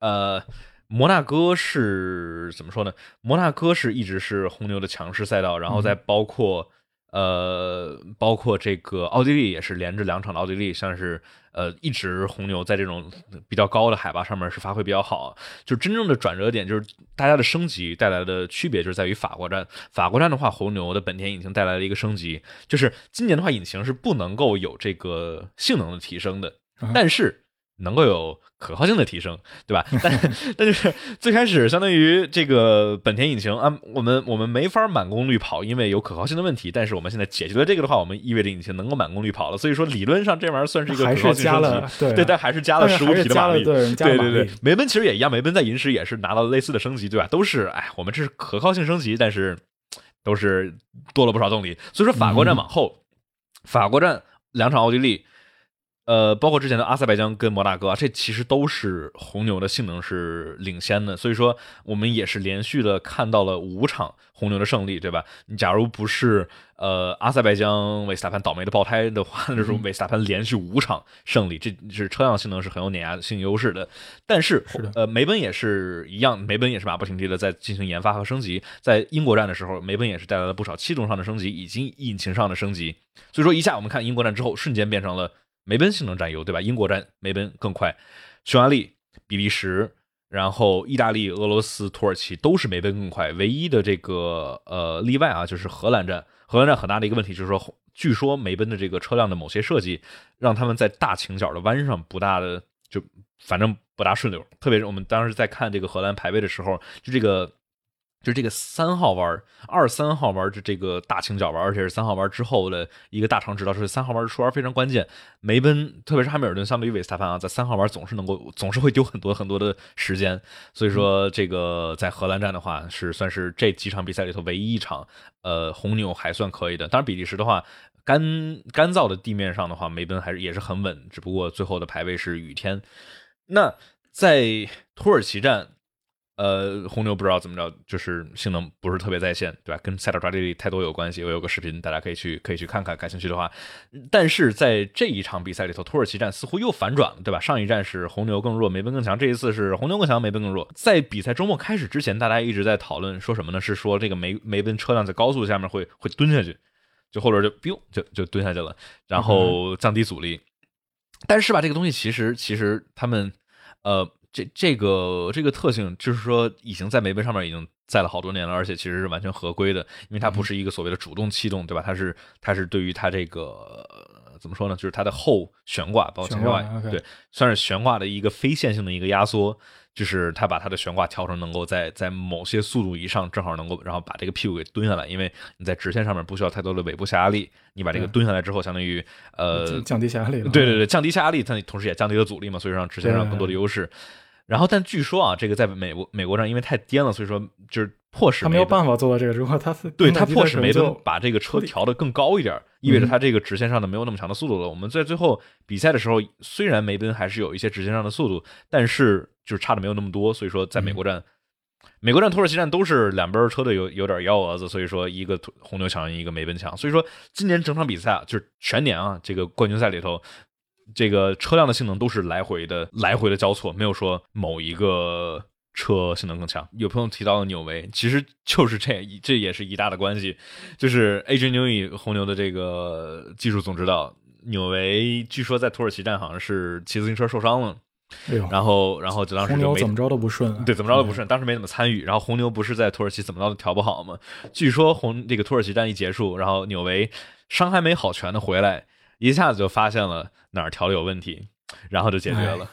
呃，摩纳哥是怎么说呢？摩纳哥是一直是红牛的强势赛道，然后再包括。呃，包括这个奥地利也是连着两场的奥地利，像是呃一直红牛在这种比较高的海拔上面是发挥比较好。就真正的转折点，就是大家的升级带来的区别，就是在于法国站。法国站的话，红牛的本田引擎带来了一个升级，就是今年的话，引擎是不能够有这个性能的提升的。但是能够有可靠性的提升，对吧？但但就是最开始相当于这个本田引擎啊，我们我们没法满功率跑，因为有可靠性的问题。但是我们现在解决了这个的话，我们意味着引擎能够满功率跑了。所以说理论上这玩意儿算是一个可靠性升级对，但还是加了十五匹的马力。对对对，梅奔其实也一样，梅奔在银石也是拿到类似的升级，对吧？都是哎，我们这是可靠性升级，但是都是多了不少动力。所以说法国站往后，法国站两场奥地利。呃，包括之前的阿塞拜疆跟摩纳哥，啊这其实都是红牛的性能是领先的，所以说我们也是连续的看到了五场红牛的胜利，对吧？你假如不是呃阿塞拜疆维斯塔潘倒霉的爆胎的话，那时候维斯塔潘连续五场胜利，这是车辆性能是很有碾压性优势的。但是，是，呃，梅奔也是一样，梅奔也是马不停蹄的在进行研发和升级。在英国站的时候，梅奔也是带来了不少气动上的升级以及引擎上的升级。所以说，一下我们看英国站之后，瞬间变成了。梅奔性能占优，对吧？英国站梅奔更快，匈牙利、比利时，然后意大利、俄罗斯、土耳其都是梅奔更快。唯一的这个呃例外啊，就是荷兰站。荷兰站很大的一个问题就是说，据说梅奔的这个车辆的某些设计，让他们在大倾角的弯上不大的就反正不大顺溜。特别是我们当时在看这个荷兰排位的时候，就这个。就这个三号弯二三号弯就这个大倾角弯，而且是三号弯之后的一个大长直道，是三号弯出弯非常关键。梅奔，特别是汉密尔顿，相对于维斯塔潘啊，在三号弯总是能够，总是会丢很多很多的时间。所以说，这个在荷兰站的话，是算是这几场比赛里头唯一一场，呃，红牛还算可以的。当然，比利时的话，干干燥的地面上的话，梅奔还是也是很稳，只不过最后的排位是雨天。那在土耳其站。呃，红牛不知道怎么着，就是性能不是特别在线，对吧？跟赛道抓地力太多有关系。我有个视频，大家可以去可以去看看，感兴趣的话。但是在这一场比赛里头，土耳其站似乎又反转了，对吧？上一站是红牛更弱，梅奔更强，这一次是红牛更强，梅奔更弱。在比赛周末开始之前，大家一直在讨论说什么呢？是说这个梅梅奔车辆在高速下面会会蹲下去，就后轮就 biu 就就蹲下去了，然后降低阻力。但是吧，这个东西其实其实他们呃。这这个这个特性就是说，已经在梅奔上面已经在了好多年了，而且其实是完全合规的，因为它不是一个所谓的主动气动，对吧？它是它是对于它这个怎么说呢？就是它的后悬挂，包括前挂，对，算是悬挂的一个非线性的一个压缩，就是它把它的悬挂调成能够在在某些速度以上，正好能够然后把这个屁股给蹲下来，因为你在直线上面不需要太多的尾部下压力，你把这个蹲下来之后，相当于呃降低下压力，对对对，降低下压力，它同时也降低了阻力嘛，所以让直线上更多的优势。然后，但据说啊，这个在美国美国站因为太颠了，所以说就是迫使他没有办法做到这个。如果他 对他迫使梅奔把这个车调的更高一点，意味着他这个直线上的没有那么强的速度了。我们在最后比赛的时候，虽然梅奔还是有一些直线上的速度，但是就是差的没有那么多。所以说，在美国站、美国站、土耳其站都是两边车队有有点幺蛾子，所以说一个红牛强，一个梅奔强。所以说今年整场比赛啊，就是全年啊，这个冠军赛里头。这个车辆的性能都是来回的来回的交错，没有说某一个车性能更强。有朋友提到了纽维，其实就是这，这也是一大的关系。就是 A. J. Newey 红牛的这个技术总指导纽维，据说在土耳其站好像是骑自行车受伤了，然后然后就当时就没怎么着都不顺，对，怎么着都不顺，当时没怎么参与。然后红牛不是在土耳其怎么着都调不好吗？据说红这个土耳其站一结束，然后纽维伤还没好全的回来。一下子就发现了哪儿调的有问题，然后就解决了。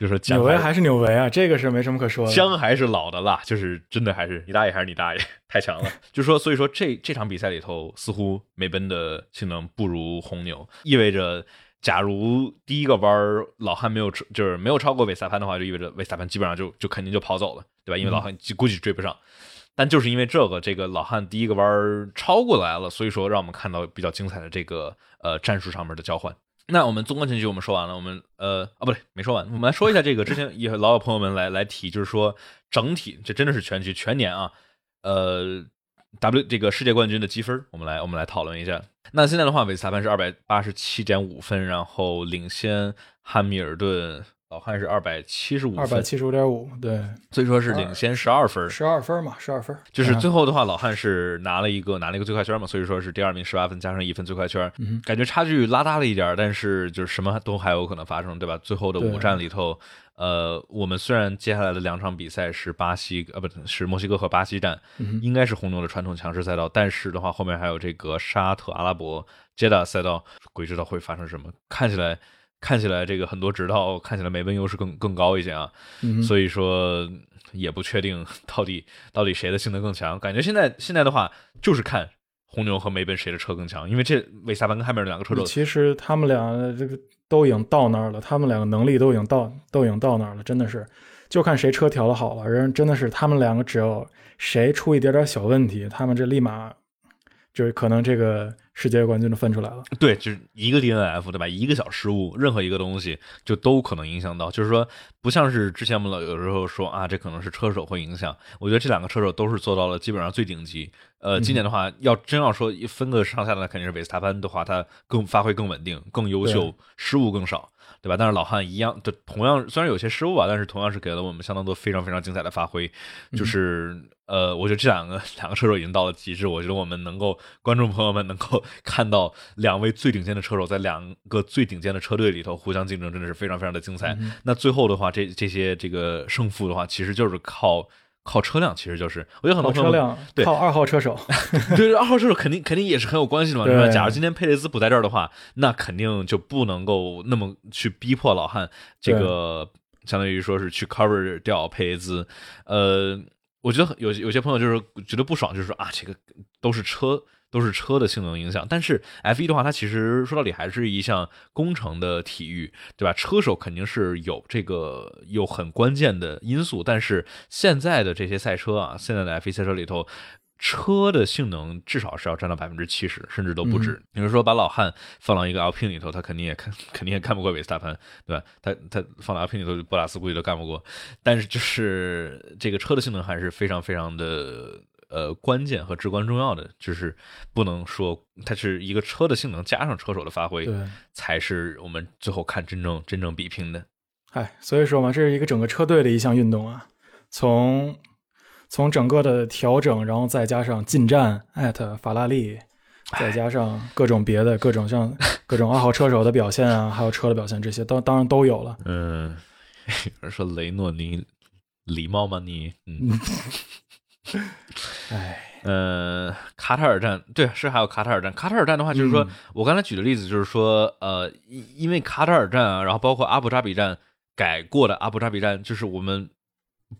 就说纽维还是纽维啊，这个是没什么可说的。姜还是老的辣，就是真的还是你大爷还是你大爷，太强了。就说所以说这这场比赛里头，似乎梅奔的性能不如红牛，意味着假如第一个弯老汉没有就是没有超过韦斯塔潘的话，就意味着韦斯塔潘基本上就就肯定就跑走了，对吧？因为老汉估计追不上。但就是因为这个，这个老汉第一个弯超过来了，所以说让我们看到比较精彩的这个呃战术上面的交换。那我们纵观全局，我们说完了，我们呃啊不对，没说完，我们来说一下这个之前也老有朋友们来来提，就是说整体这真的是全局全年啊，呃 W 这个世界冠军的积分，我们来我们来讨论一下。那现在的话，韦斯塔潘是二百八十七点五分，然后领先汉密尔顿。老汉是二百七十五，二百七十五点五，对，所以说是领先十二分，十二分嘛，十二分。就是最后的话，老汉是拿了一个拿了一个最快圈嘛，所以说是第二名十八分加上一分最快圈，感觉差距拉大了一点，但是就是什么都还有可能发生，对吧？最后的五站里头，呃，我们虽然接下来的两场比赛是巴西，呃，不是墨西哥和巴西站，应该是红牛的传统强势赛道，但是的话，后面还有这个沙特阿拉伯捷达赛道，鬼知道会发生什么，看起来。看起来这个很多直道看起来梅奔优势更更高一些啊，嗯，所以说也不确定 到底到底谁的性能更强。感觉现在现在的话就是看红牛和梅奔谁的车更强，因为这维斯塔潘跟汉密尔顿两个车手，其实他们俩这个都已经到那儿了，他们两个能力都已经到都已经到那儿了，真的是就看谁车调的好了。人真的是他们两个只要谁出一点点小问题，他们这立马就是可能这个。世界冠军都分出来了，对，就是一个 DNF，对吧？一个小失误，任何一个东西就都可能影响到。就是说，不像是之前我们老有时候说啊，这可能是车手会影响。我觉得这两个车手都是做到了基本上最顶级。呃，今年的话，要真要说分个上下的，那肯定是维斯塔潘的话，他更发挥更稳定、更优秀，失误更少。对吧？但是老汉一样的，同样虽然有些失误吧，但是同样是给了我们相当多非常非常精彩的发挥。就是呃，我觉得这两个两个车手已经到了极致。我觉得我们能够观众朋友们能够 看到两位最顶尖的车手在两个最顶尖的车队里头互相竞争，真的是非常非常的精彩。那最后的话，这这些这个胜负的话，其实就是靠。靠车辆其实就是，我觉得很多车辆对靠二号车手，对二号车手肯定肯定也是很有关系的嘛。对吧？假如今天佩雷兹不在这儿的话，那肯定就不能够那么去逼迫老汉，这个相当于说是去 cover 掉佩雷兹。呃，我觉得有有些朋友就是觉得不爽，就是说啊，这个都是车。都是车的性能影响，但是 F 一的话，它其实说到底还是一项工程的体育，对吧？车手肯定是有这个有很关键的因素，但是现在的这些赛车啊，现在的 F 一赛车里头，车的性能至少是要占到百分之七十，甚至都不止。比如说把老汉放到一个 Alpine 里头，他肯定也看，肯定也干不过维斯塔潘，对吧？他他放到 Alpine 里头，博拉斯估计都干不过。但是就是这个车的性能还是非常非常的。呃，关键和至关重要的就是不能说它是一个车的性能加上车手的发挥，对，才是我们最后看真正真正比拼的。哎，所以说嘛，这是一个整个车队的一项运动啊，从从整个的调整，然后再加上进站艾特法拉利，再加上各种别的各种像 各种二号车手的表现啊，还有车的表现，这些当当然都有了。嗯，有人说雷诺，你礼貌吗？你嗯。哎，呃，卡塔尔站对，是还有卡塔尔站。卡塔尔站的话，就是说我刚才举的例子，就是说，呃，因因为卡塔尔站啊，然后包括阿布扎比站改过的阿布扎比站，就是我们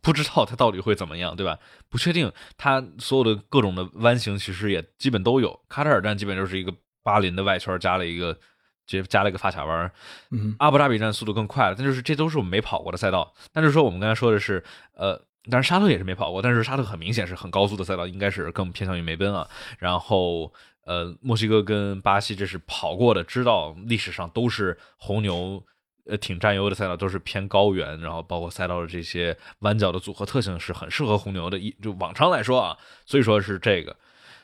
不知道它到底会怎么样，对吧？不确定，它所有的各种的弯形其实也基本都有。卡塔尔站基本就是一个巴林的外圈加了一个，直接加了一个发卡弯。嗯，阿布扎比站速度更快了，但就是这都是我们没跑过的赛道。但是说我们刚才说的是，呃。但是沙特也是没跑过，但是沙特很明显是很高速的赛道，应该是更偏向于梅奔啊。然后，呃，墨西哥跟巴西这是跑过的，知道历史上都是红牛，呃，挺占优的赛道，都是偏高原，然后包括赛道的这些弯角的组合特性是很适合红牛的。一就往常来说啊，所以说是这个。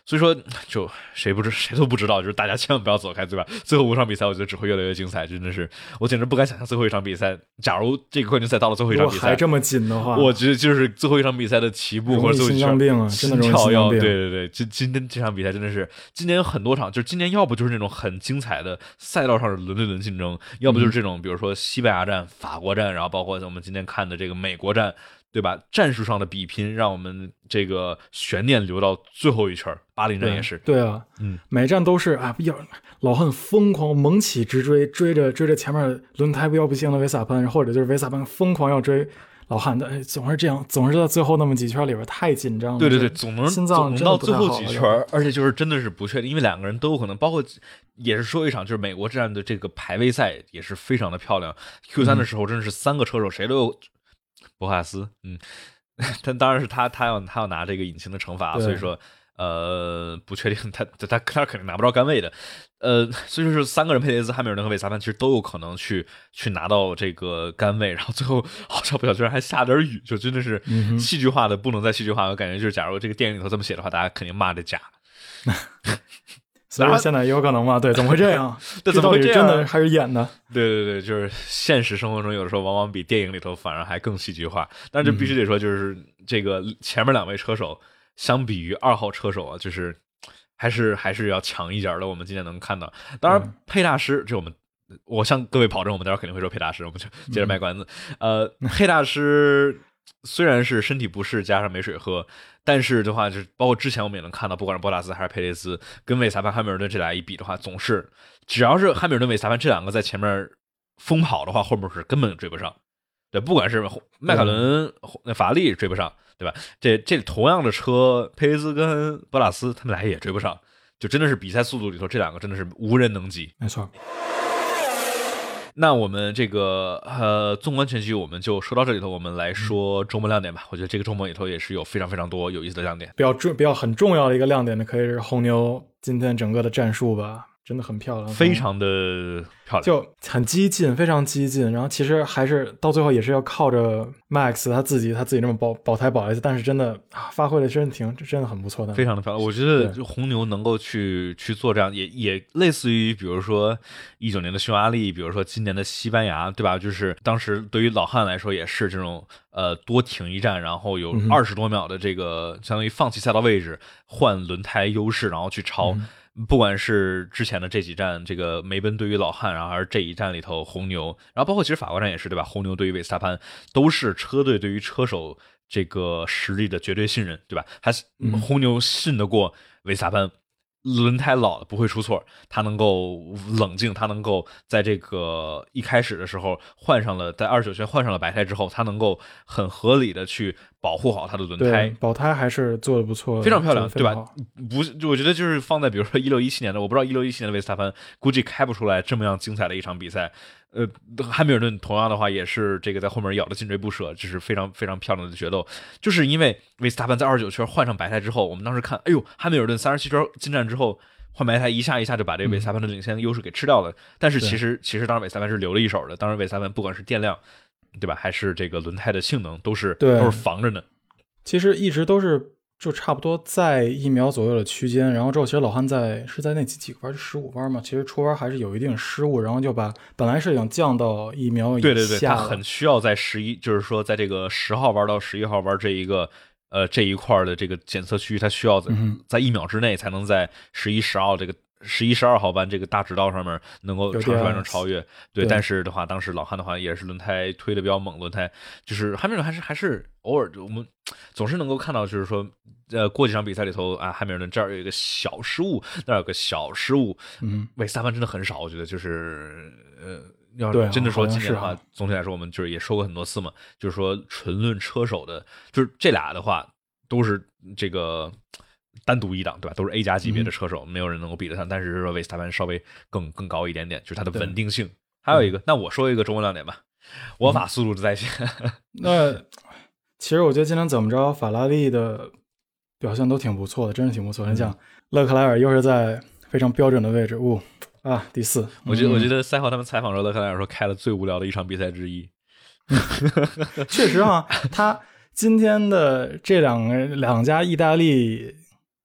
所以说，就谁不知谁都不知道，就是大家千万不要走开，对吧？最后五场比赛，我觉得只会越来越精彩，真的是，我简直不敢想象最后一场比赛。假如这个冠军赛到了最后一场比赛还这么紧的话，我觉得就是最后一场比赛的起步或者最后心脏病啊，真的容易心脏病。对对对，今今天这场比赛真的是，今年有很多场，就是今年要不就是那种很精彩的赛道上的轮对轮竞争，要不就是这种，比如说西班牙站、法国站，然后包括我们今天看的这个美国站。对吧？战术上的比拼，让我们这个悬念留到最后一圈。巴林站也是，对啊，嗯，每站都是啊，要老汉疯狂猛起直追，追着追着前面轮胎不要不行的维萨潘，或者就是维萨潘疯狂要追老汉的，总是这样，总是在最后那么几圈里边太紧张了。对对对，总能心脏到最后几圈，而且就是真的是不确定，因为两个人都有可能，包括也是说一场，就是美国站的这个排位赛也是非常的漂亮。Q 三的时候，真的是三个车手谁都有。博卡斯，嗯，但当然是他，他要他要拿这个引擎的惩罚，所以说，呃，不确定他他他肯定拿不着杆位的，呃，所以说是三个人，佩雷兹、汉密尔顿和维萨潘其实都有可能去去拿到这个杆位，然后最后好像不小心还下点雨，就真的是戏剧化的不能再戏剧化，我感觉就是假如这个电影里头这么写的话，大家肯定骂这假。所以现在有可能吗？对，怎么会这样？这怎么会这样？真的还是演的？对对对，就是现实生活中有的时候往往比电影里头反而还更戏剧化。但是就必须得说，就是这个前面两位车手相比于二号车手啊，就是还是还是要强一点的。我们今天能看到，当然佩大师，这我们我向各位保证，我们待会儿肯定会说佩大师，我们就接着卖关子。呃，佩大师。虽然是身体不适加上没水喝，但是的话，就是包括之前我们也能看到，不管是博拉斯还是佩雷斯，跟韦萨潘、汉密尔顿这俩一比的话，总是只要是汉密尔顿、韦萨潘这两个在前面疯跑的话，后面是根本追不上。对，不管是迈凯伦、那法拉利追不上，对吧？这这同样的车，佩雷斯跟博拉斯他们俩也追不上，就真的是比赛速度里头，这两个真的是无人能及。没错。那我们这个呃，纵观全局，我们就说到这里头。我们来说周末亮点吧。我觉得这个周末里头也是有非常非常多有意思的亮点。比较重、比较很重要的一个亮点呢，可以是红牛今天整个的战术吧。真的很漂亮，非常的漂亮，就很激进，非常激进。然后其实还是到最后也是要靠着 Max 他自己，他自己这么保保胎保一次，但是真的发挥的真的挺真的很不错的，非常的漂亮。我觉得红牛能够去去做这样，也也类似于比如说一九年的匈牙利，比如说今年的西班牙，对吧？就是当时对于老汉来说也是这种呃多停一站，然后有二十多秒的这个相当于放弃赛道位置换轮胎优势，然后去超。不管是之前的这几站，这个梅奔对于老汉，然后还是这一站里头红牛，然后包括其实法国站也是对吧？红牛对于维斯塔潘都是车队对于车手这个实力的绝对信任，对吧？还是红牛信得过维斯塔潘。轮胎老了不会出错，他能够冷静，他能够在这个一开始的时候换上了，在二十九圈换上了白胎之后，他能够很合理的去保护好它的轮胎，保胎还是做的不错，非常漂亮，对吧？不，我觉得就是放在比如说一六一七年的，我不知道一六一七年的维斯塔潘估计开不出来这么样精彩的一场比赛。呃，汉密尔顿同样的话也是这个在后面咬的紧追不舍，这是非常非常漂亮的决斗。就是因为维斯塔潘在二十九圈换上白胎之后，我们当时看，哎呦，汉密尔顿三十七圈进站之后换白胎，一下一下就把这个维斯塔潘的领先优势给吃掉了。但是其实其实当时维斯塔潘是留了一手的，当时维斯塔潘不管是电量，对吧，还是这个轮胎的性能，都是都是防着呢。其实一直都是。就差不多在一秒左右的区间，然后之后其实老汉在是在那几几个弯，十五弯嘛，其实出弯还是有一定失误，然后就把本来是想降到一秒以下，对对对，他很需要在十一，就是说在这个十号弯到十一号弯这一个呃这一块的这个检测区域，他需要在在一秒之内才能在十一十二这个。十一、十二号弯这个大直道上面能够尝试完成超越，对，但是的话，当时老汉的话也是轮胎推的比较猛，轮胎就是汉密尔顿还是还是偶尔我们总是能够看到，就是说呃过几场比赛里头啊，汉密尔顿这儿有一个小失误，那儿有个小失误，嗯，为三弯真的很少，我觉得就是呃要真的说今年的话，总体来说我们就是也说过很多次嘛，就是说纯论车手的，就是这俩的话都是这个。单独一档，对吧？都是 A 加级别的车手，没有人能够比得上。但是说维斯塔潘稍微更更高一点点，就是它的稳定性。还有一个，那我说一个中文亮点吧，我法速度的在线。那其实我觉得今天怎么着，法拉利的表现都挺不错的，真是挺不错。你像勒克莱尔又是在非常标准的位置，呜啊，第四。我觉得我觉得赛后他们采访时候，勒克莱尔说开了最无聊的一场比赛之一。确实啊，他今天的这两个两家意大利。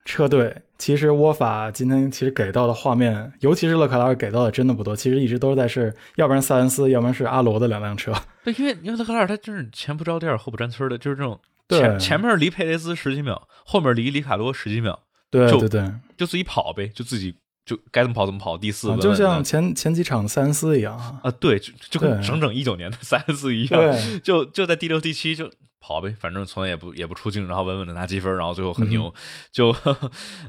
车队其实沃法今天其实给到的画面，尤其是勒克莱尔给到的真的不多。其实一直都在是，要不然塞恩斯，要不然是阿罗的两辆车。对，因为因为勒克莱尔他就是前不着店后不沾村的，就是这种前前面离佩雷斯十几秒，后面离里卡多十几秒，对对对，就自己跑呗，就自己就该怎么跑怎么跑。第四，就像前前几场塞恩斯一样啊，对，就就跟整整一九年的塞恩斯一样，就就在第六第七就。跑呗，反正从来也不也不出镜，然后稳稳的拿积分，然后最后很牛。就，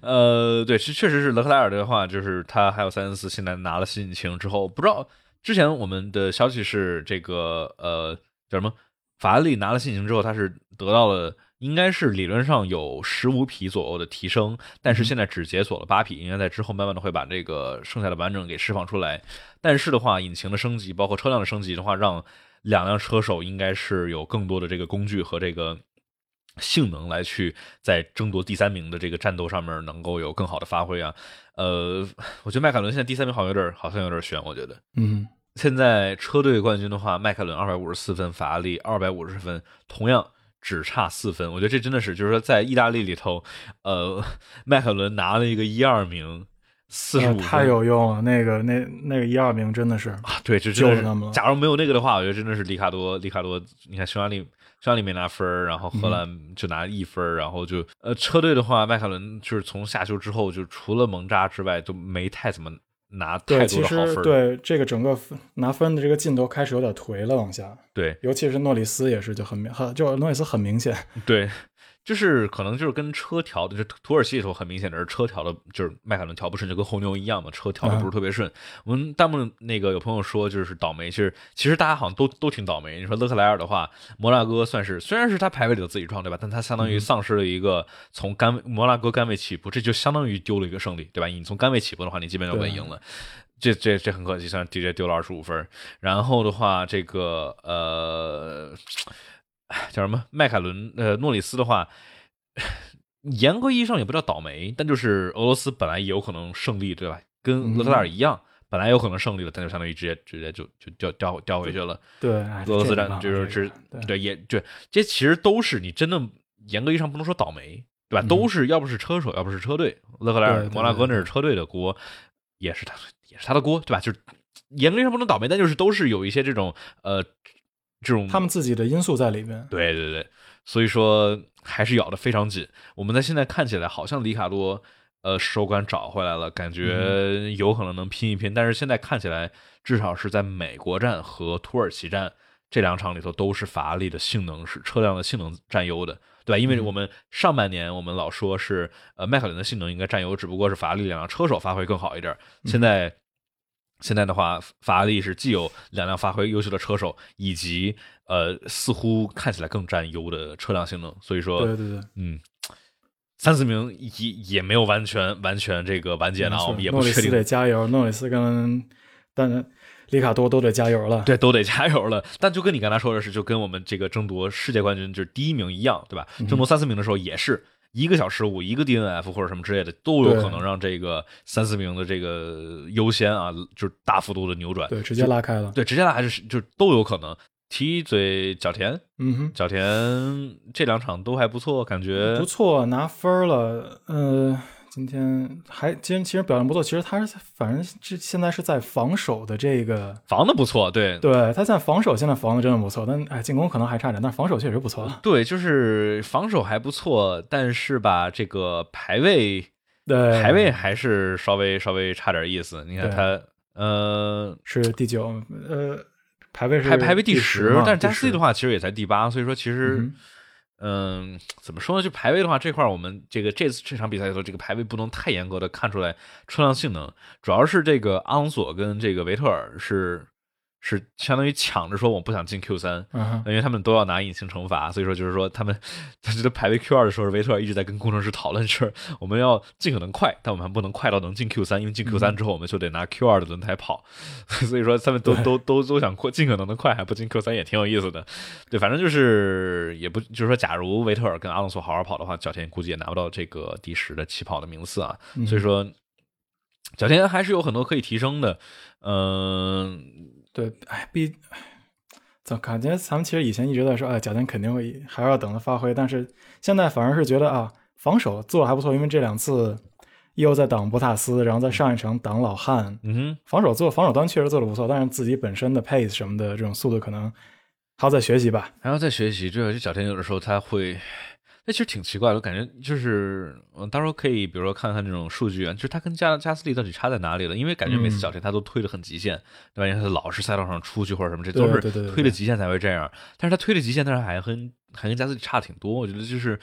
呃，对，确确实是勒克莱尔的话，就是他还有塞恩斯现在拿了新引擎之后，不知道之前我们的消息是这个呃叫什么？法拉利拿了新引擎之后，他是得到了应该是理论上有十五匹左右的提升，但是现在只解锁了八匹，应该在之后慢慢的会把这个剩下的完整给释放出来。但是的话，引擎的升级，包括车辆的升级的话，让两辆车手应该是有更多的这个工具和这个性能来去在争夺第三名的这个战斗上面能够有更好的发挥啊。呃，我觉得迈凯伦现在第三名好像有点好像有点悬，我觉得。嗯，现在车队冠军的话，迈凯伦二百五十四分，法拉利二百五十分，同样只差四分。我觉得这真的是就是说在意大利里头，呃，迈凯伦拿了一个一二名。四十五太有用了，那个那那个一二名真的是啊，对，就就是他们。假如没有那个的话，我觉得真的是里卡多，里卡多，你看匈牙利，匈牙利没拿分然后荷兰就拿一分然后就呃车队的话，迈凯伦就是从下休之后，就除了蒙扎之外，都没太怎么拿太多的好分对，这个整个拿分的这个劲头开始有点颓了，往下。对，尤其是诺里斯也是就很明，很就诺里斯很明显。对。就是可能就是跟车调的，就土耳其里头很明显的是车调的，就是迈凯伦调不顺，就跟红牛一样嘛，车调的不是特别顺。我们弹幕那个有朋友说就是倒霉，其实其实大家好像都都挺倒霉。你说勒克莱尔的话，摩纳哥算是虽然是他排位里的自己撞对吧，但他相当于丧失了一个从杆摩纳哥杆位起步，这就相当于丢了一个胜利对吧？你从杆位起步的话，你基本就稳赢了。这这这很可惜，算直接丢了二十五分。然后的话，这个呃，叫什么？迈凯伦呃，诺里斯的话，严格意义上也不叫倒霉，但就是俄罗斯本来也有可能胜利，对吧？跟勒克莱尔一样，本来有可能胜利的，但就相当于直接直接就就掉掉掉回去了。对，俄罗斯战就是是，对也对，这其实都是你真的严格意义上不能说倒霉，对吧？都是要不是车手，要不是车队。勒克莱尔、摩纳哥那是车队的锅，也是他。也是他的锅，对吧？就是严格意义上不能倒霉，但就是都是有一些这种呃这种他们自己的因素在里面。对对对，所以说还是咬得非常紧。我们在现在看起来好像里卡多呃手感找回来了，感觉有可能能拼一拼。但是现在看起来，至少是在美国站和土耳其站这两场里头，都是法拉利的性能是车辆的性能占优的。对吧？因为我们上半年我们老说是呃迈凯伦的性能应该占优，只不过是法拉利两辆车手发挥更好一点。现在现在的话，法拉利是既有两辆发挥优秀的车手，以及呃似乎看起来更占优的车辆性能。所以说，对对对，嗯，三四名也也没有完全完全这个完结呢，我们也不确定。得加油，诺里斯跟但。里卡多都得加油了，对，都得加油了。但就跟你刚才说的是，就跟我们这个争夺世界冠军就是第一名一样，对吧？争夺三四名的时候也是一个小失误，一个 DNF 或者什么之类的，都有可能让这个三四名的这个优先啊，就是大幅度的扭转，对，直接拉开了，对，直接拉开是就都有可能。提嘴角田，嗯哼，角田这两场都还不错，感觉不错，拿分了，呃。今天还今天其实表现不错，其实他是反正这现在是在防守的这个防的不错，对对，他在防守现在防的真的不错，但哎进攻可能还差点，但防守确实不错。对，就是防守还不错，但是吧这个排位对排位还是稍微稍微差点意思。你看他呃是第九呃排位是排排位第十，但是加西的话其实也才第八，所以说其实。嗯，嗯怎么说呢？就排位的话，这块我们这个这次这场比赛里头，这个排位不能太严格的看出来车辆性能，主要是这个阿隆索跟这个维特尔是。是相当于抢着说我不想进 Q 三，因为他们都要拿隐形惩罚，所以说就是说他们他觉得排位 Q 二的时候，维特尔一直在跟工程师讨论是我们要尽可能快，但我们还不能快到能进 Q 三，因为进 Q 三之后我们就得拿 Q 二的轮胎跑，所以说他们都都都都想快，尽可能的快，还不进 Q 三也挺有意思的。对，反正就是也不就是说，假如维特尔跟阿隆索好好跑的话，角田估计也拿不到这个第十的起跑的名次啊。所以说，角田还是有很多可以提升的，嗯。对，哎，毕怎感觉咱们其实以前一直在说，哎，贾丹肯定会还要等他发挥，但是现在反而是觉得啊，防守做的还不错，因为这两次又在挡博塔斯，然后在上一场挡老汉，嗯，防守做防守端确实做的不错，但是自己本身的 pace 什么的这种速度可能还要再学习吧，还要再学习。这个小天有的时候他会。那其实挺奇怪的，我感觉就是，嗯，到时候可以比如说看看这种数据啊，就是他跟加加斯利到底差在哪里了？因为感觉每次小田他都推的很极限，对吧？因为他老是赛道上出去或者什么，这都是推的极限才会这样。但是他推的极限，但是还跟还跟加斯利差挺多，我觉得就是。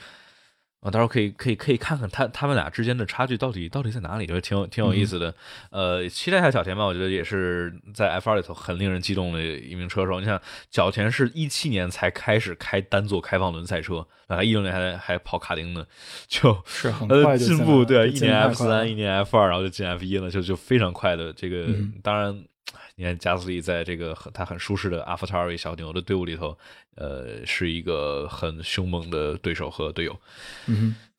啊，到时候可以可以可以看看他他们俩之间的差距到底到底在哪里，就是挺有挺有意思的。呃，期待一下小田吧，我觉得也是在 F 二里头很令人激动的一名车手。你想小田是一七年才开始开单座开放轮赛车，啊，一六年还还跑卡丁呢，就 是很快进步，对，一年 F 三，一年 F 二，然后就进 F 一了，就就非常快的这个，当然。你看加斯利在这个他很舒适的阿法塔瑞小牛的队伍里头，呃，是一个很凶猛的对手和队友。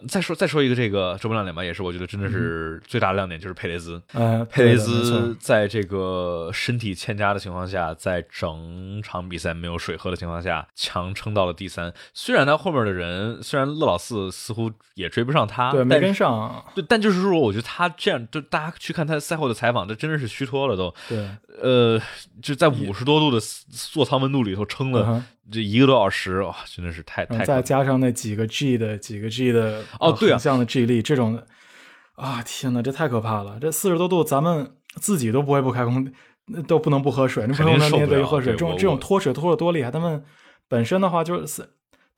再说再说一个这个周末亮点吧，也是我觉得真的是最大的亮点，就是佩雷兹。呃，佩雷兹在这个身体欠佳的情况下，在整场比赛没有水喝的情况下，强撑到了第三。虽然他后面的人，虽然勒老四似乎也追不上他，对，没跟上。对，但就是说，我觉得他这样，就大家去看他赛后的采访，这真的是虚脱了都。对。呃，就在五十多度的座舱温度里头撑了这一个多小时，哇，真的是太太。再加上那几个 G 的几个 G 的哦，对啊，这样的 G 力，这种啊，天哪，这太可怕了！这四十多度，咱们自己都不会不开空，都不能不喝水，那朋友们也得喝水。这种这种脱水脱的多厉害！他们本身的话就是。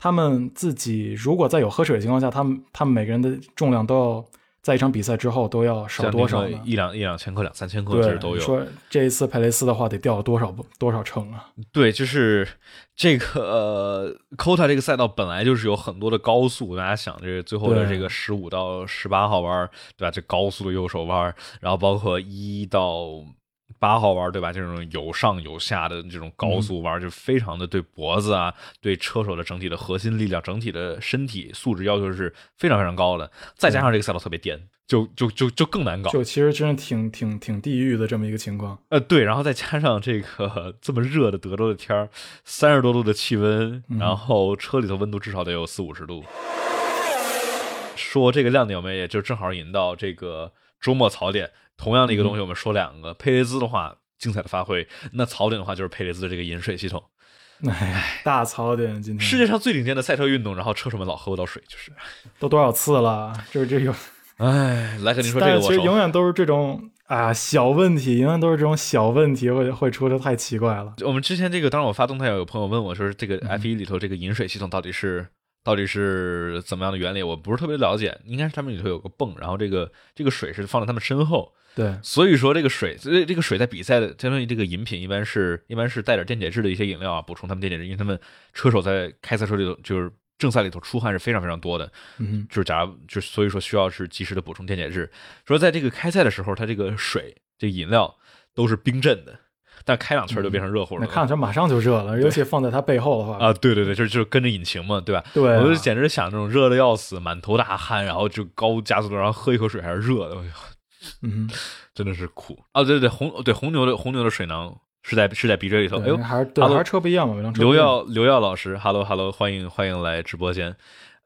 他们自己如果在有喝水的情况下，他们他们每个人的重量都要在一场比赛之后都要少多少？一两一两千克、两三千克其实都有。说这一次佩雷斯的话得掉了多少多少秤啊？对，就是这个呃，Kota 这个赛道本来就是有很多的高速，大家想这最后的这个十五到十八号弯，对吧？这高速的右手弯，然后包括一到。八号弯对吧？这种有上有下的这种高速弯，就非常的对脖子啊，对车手的整体的核心力量、整体的身体素质要求是非常非常高的。再加上这个赛道特别颠，就就就就更难搞。就其实真的挺挺挺地狱的这么一个情况。呃，对，然后再加上这个 这么热的德州的天儿，三十多度的气温，然后车里头温度至少得有四五十度。说这个亮点，我们也就正好引到这个周末槽点。同样的一个东西，我们说两个。佩雷兹的话，精彩的发挥；那槽点的话，就是佩雷兹的这个饮水系统。哎，大槽点！今天世界上最顶尖的赛车运动，然后车手们老喝不到水，就是都多少次了？就是这有，哎，来和您说这个，其实永远都是这种啊小问题，永远都是这种小问题会会出的太奇怪了。我们之前这个，当时我发动态，有朋友问我说，这个 F 一里头这个饮水系统到底是？到底是怎么样的原理，我不是特别了解。应该是他们里头有个泵，然后这个这个水是放在他们身后。对，所以说这个水，这这个水在比赛的相当于这个饮品，一般是一般是带点电解质的一些饮料啊，补充他们电解质，因为他们车手在开赛车里头就是正赛里头出汗是非常非常多的。嗯，就是假如就所以说需要是及时的补充电解质。说在这个开赛的时候，它这个水这饮料都是冰镇的。但开两圈就变成热乎了，那开两圈马上就热了，尤其放在它背后的话啊，对对对，就是就是跟着引擎嘛，对吧？对，我就简直想那种热的要死，满头大汗，然后就高加速度，然后喝一口水还是热的，嗯，真的是苦啊！对对对，红对红牛的红牛的水囊是在是在 B J 里头，哎呦，还是对，还是车不一样嘛？刘耀刘耀老师，Hello Hello，欢迎欢迎来直播间。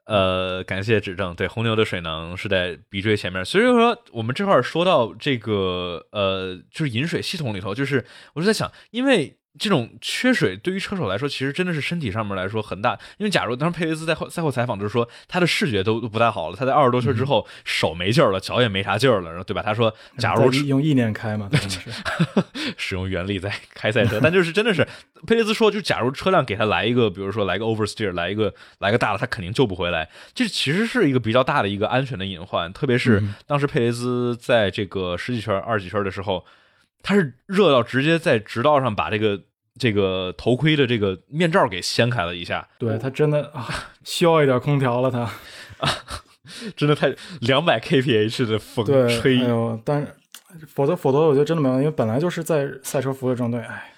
呃，感谢指正。对，红牛的水囊是在鼻锥前面，所以说我们这块说到这个，呃，就是饮水系统里头，就是我就在想，因为。这种缺水对于车手来说，其实真的是身体上面来说很大。因为假如当时佩雷兹在后赛后采访就是说，他的视觉都都不太好了。他在二十多圈之后，手没劲儿了，脚也没啥劲儿了，然后对吧？他说，假如用意念开嘛，使用原力在开赛车，但就是真的是佩雷兹说，就假如车辆给他来一个，比如说来个 oversteer，来一个来个大的，他肯定救不回来。这其实是一个比较大的一个安全的隐患，特别是当时佩雷兹在这个十几圈、二十几圈的时候。他是热到直接在直道上把这个这个头盔的这个面罩给掀开了一下，对他真的啊，需要一点空调了，他啊，真的太两百 kph 的风吹，哎呦，但是否则否则我觉得真的没有，因为本来就是在赛车服的状态，哎。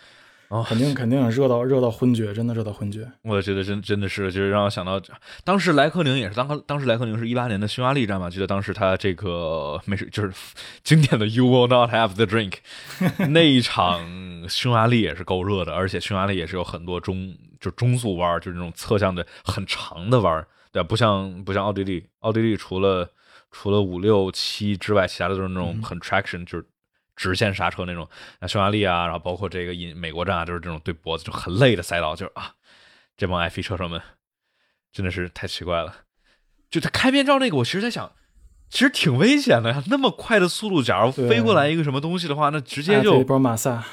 哦，肯定肯定热到热到昏厥，真的热到昏厥。我觉得真真的是，就是让我想到，当时莱克宁也是，当当时莱克宁是一八年的匈牙利站嘛，记得当时他这个没事，就是 经典的 You will not have the drink 那一场匈牙利也是够热的，而且匈牙利也是有很多中就中速弯，就是那种侧向的很长的弯，对吧？不像不像奥地利，奥地利除了除了五六七之外，其他的都是那种很 traction，就是。直线刹车那种，那匈牙利啊，然后包括这个印美国站啊，就是这种对脖子就很累的赛道，就是啊，这帮 F1 车手们真的是太奇怪了。就他开面罩那个，我其实在想，其实挺危险的呀，那么快的速度，假如飞过来一个什么东西的话，那直接就一波马萨。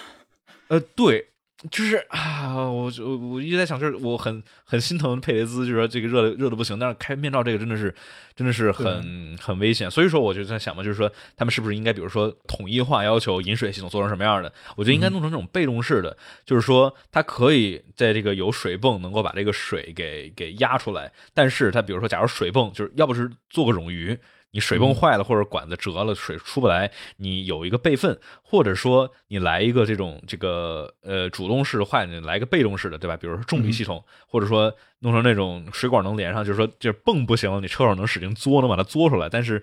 呃，对。就是啊，我我我一直在想，就是我很很心疼佩雷兹，就是说这个热的热的不行，但是开面罩这个真的是真的是很很危险，所以说我就在想嘛，就是说他们是不是应该比如说统一化要求饮水系统做成什么样的？我觉得应该弄成这种被动式的，就是说它可以在这个有水泵能够把这个水给给压出来，但是它比如说假如水泵就是要不是做个冗余。你水泵坏了或者管子折了，水出不来，你有一个备份，或者说你来一个这种这个呃主动式的坏，你来个被动式的，对吧？比如说重力系统，或者说弄成那种水管能连上，就是说就是泵不行，你车手能使劲嘬，能把它嘬出来，但是。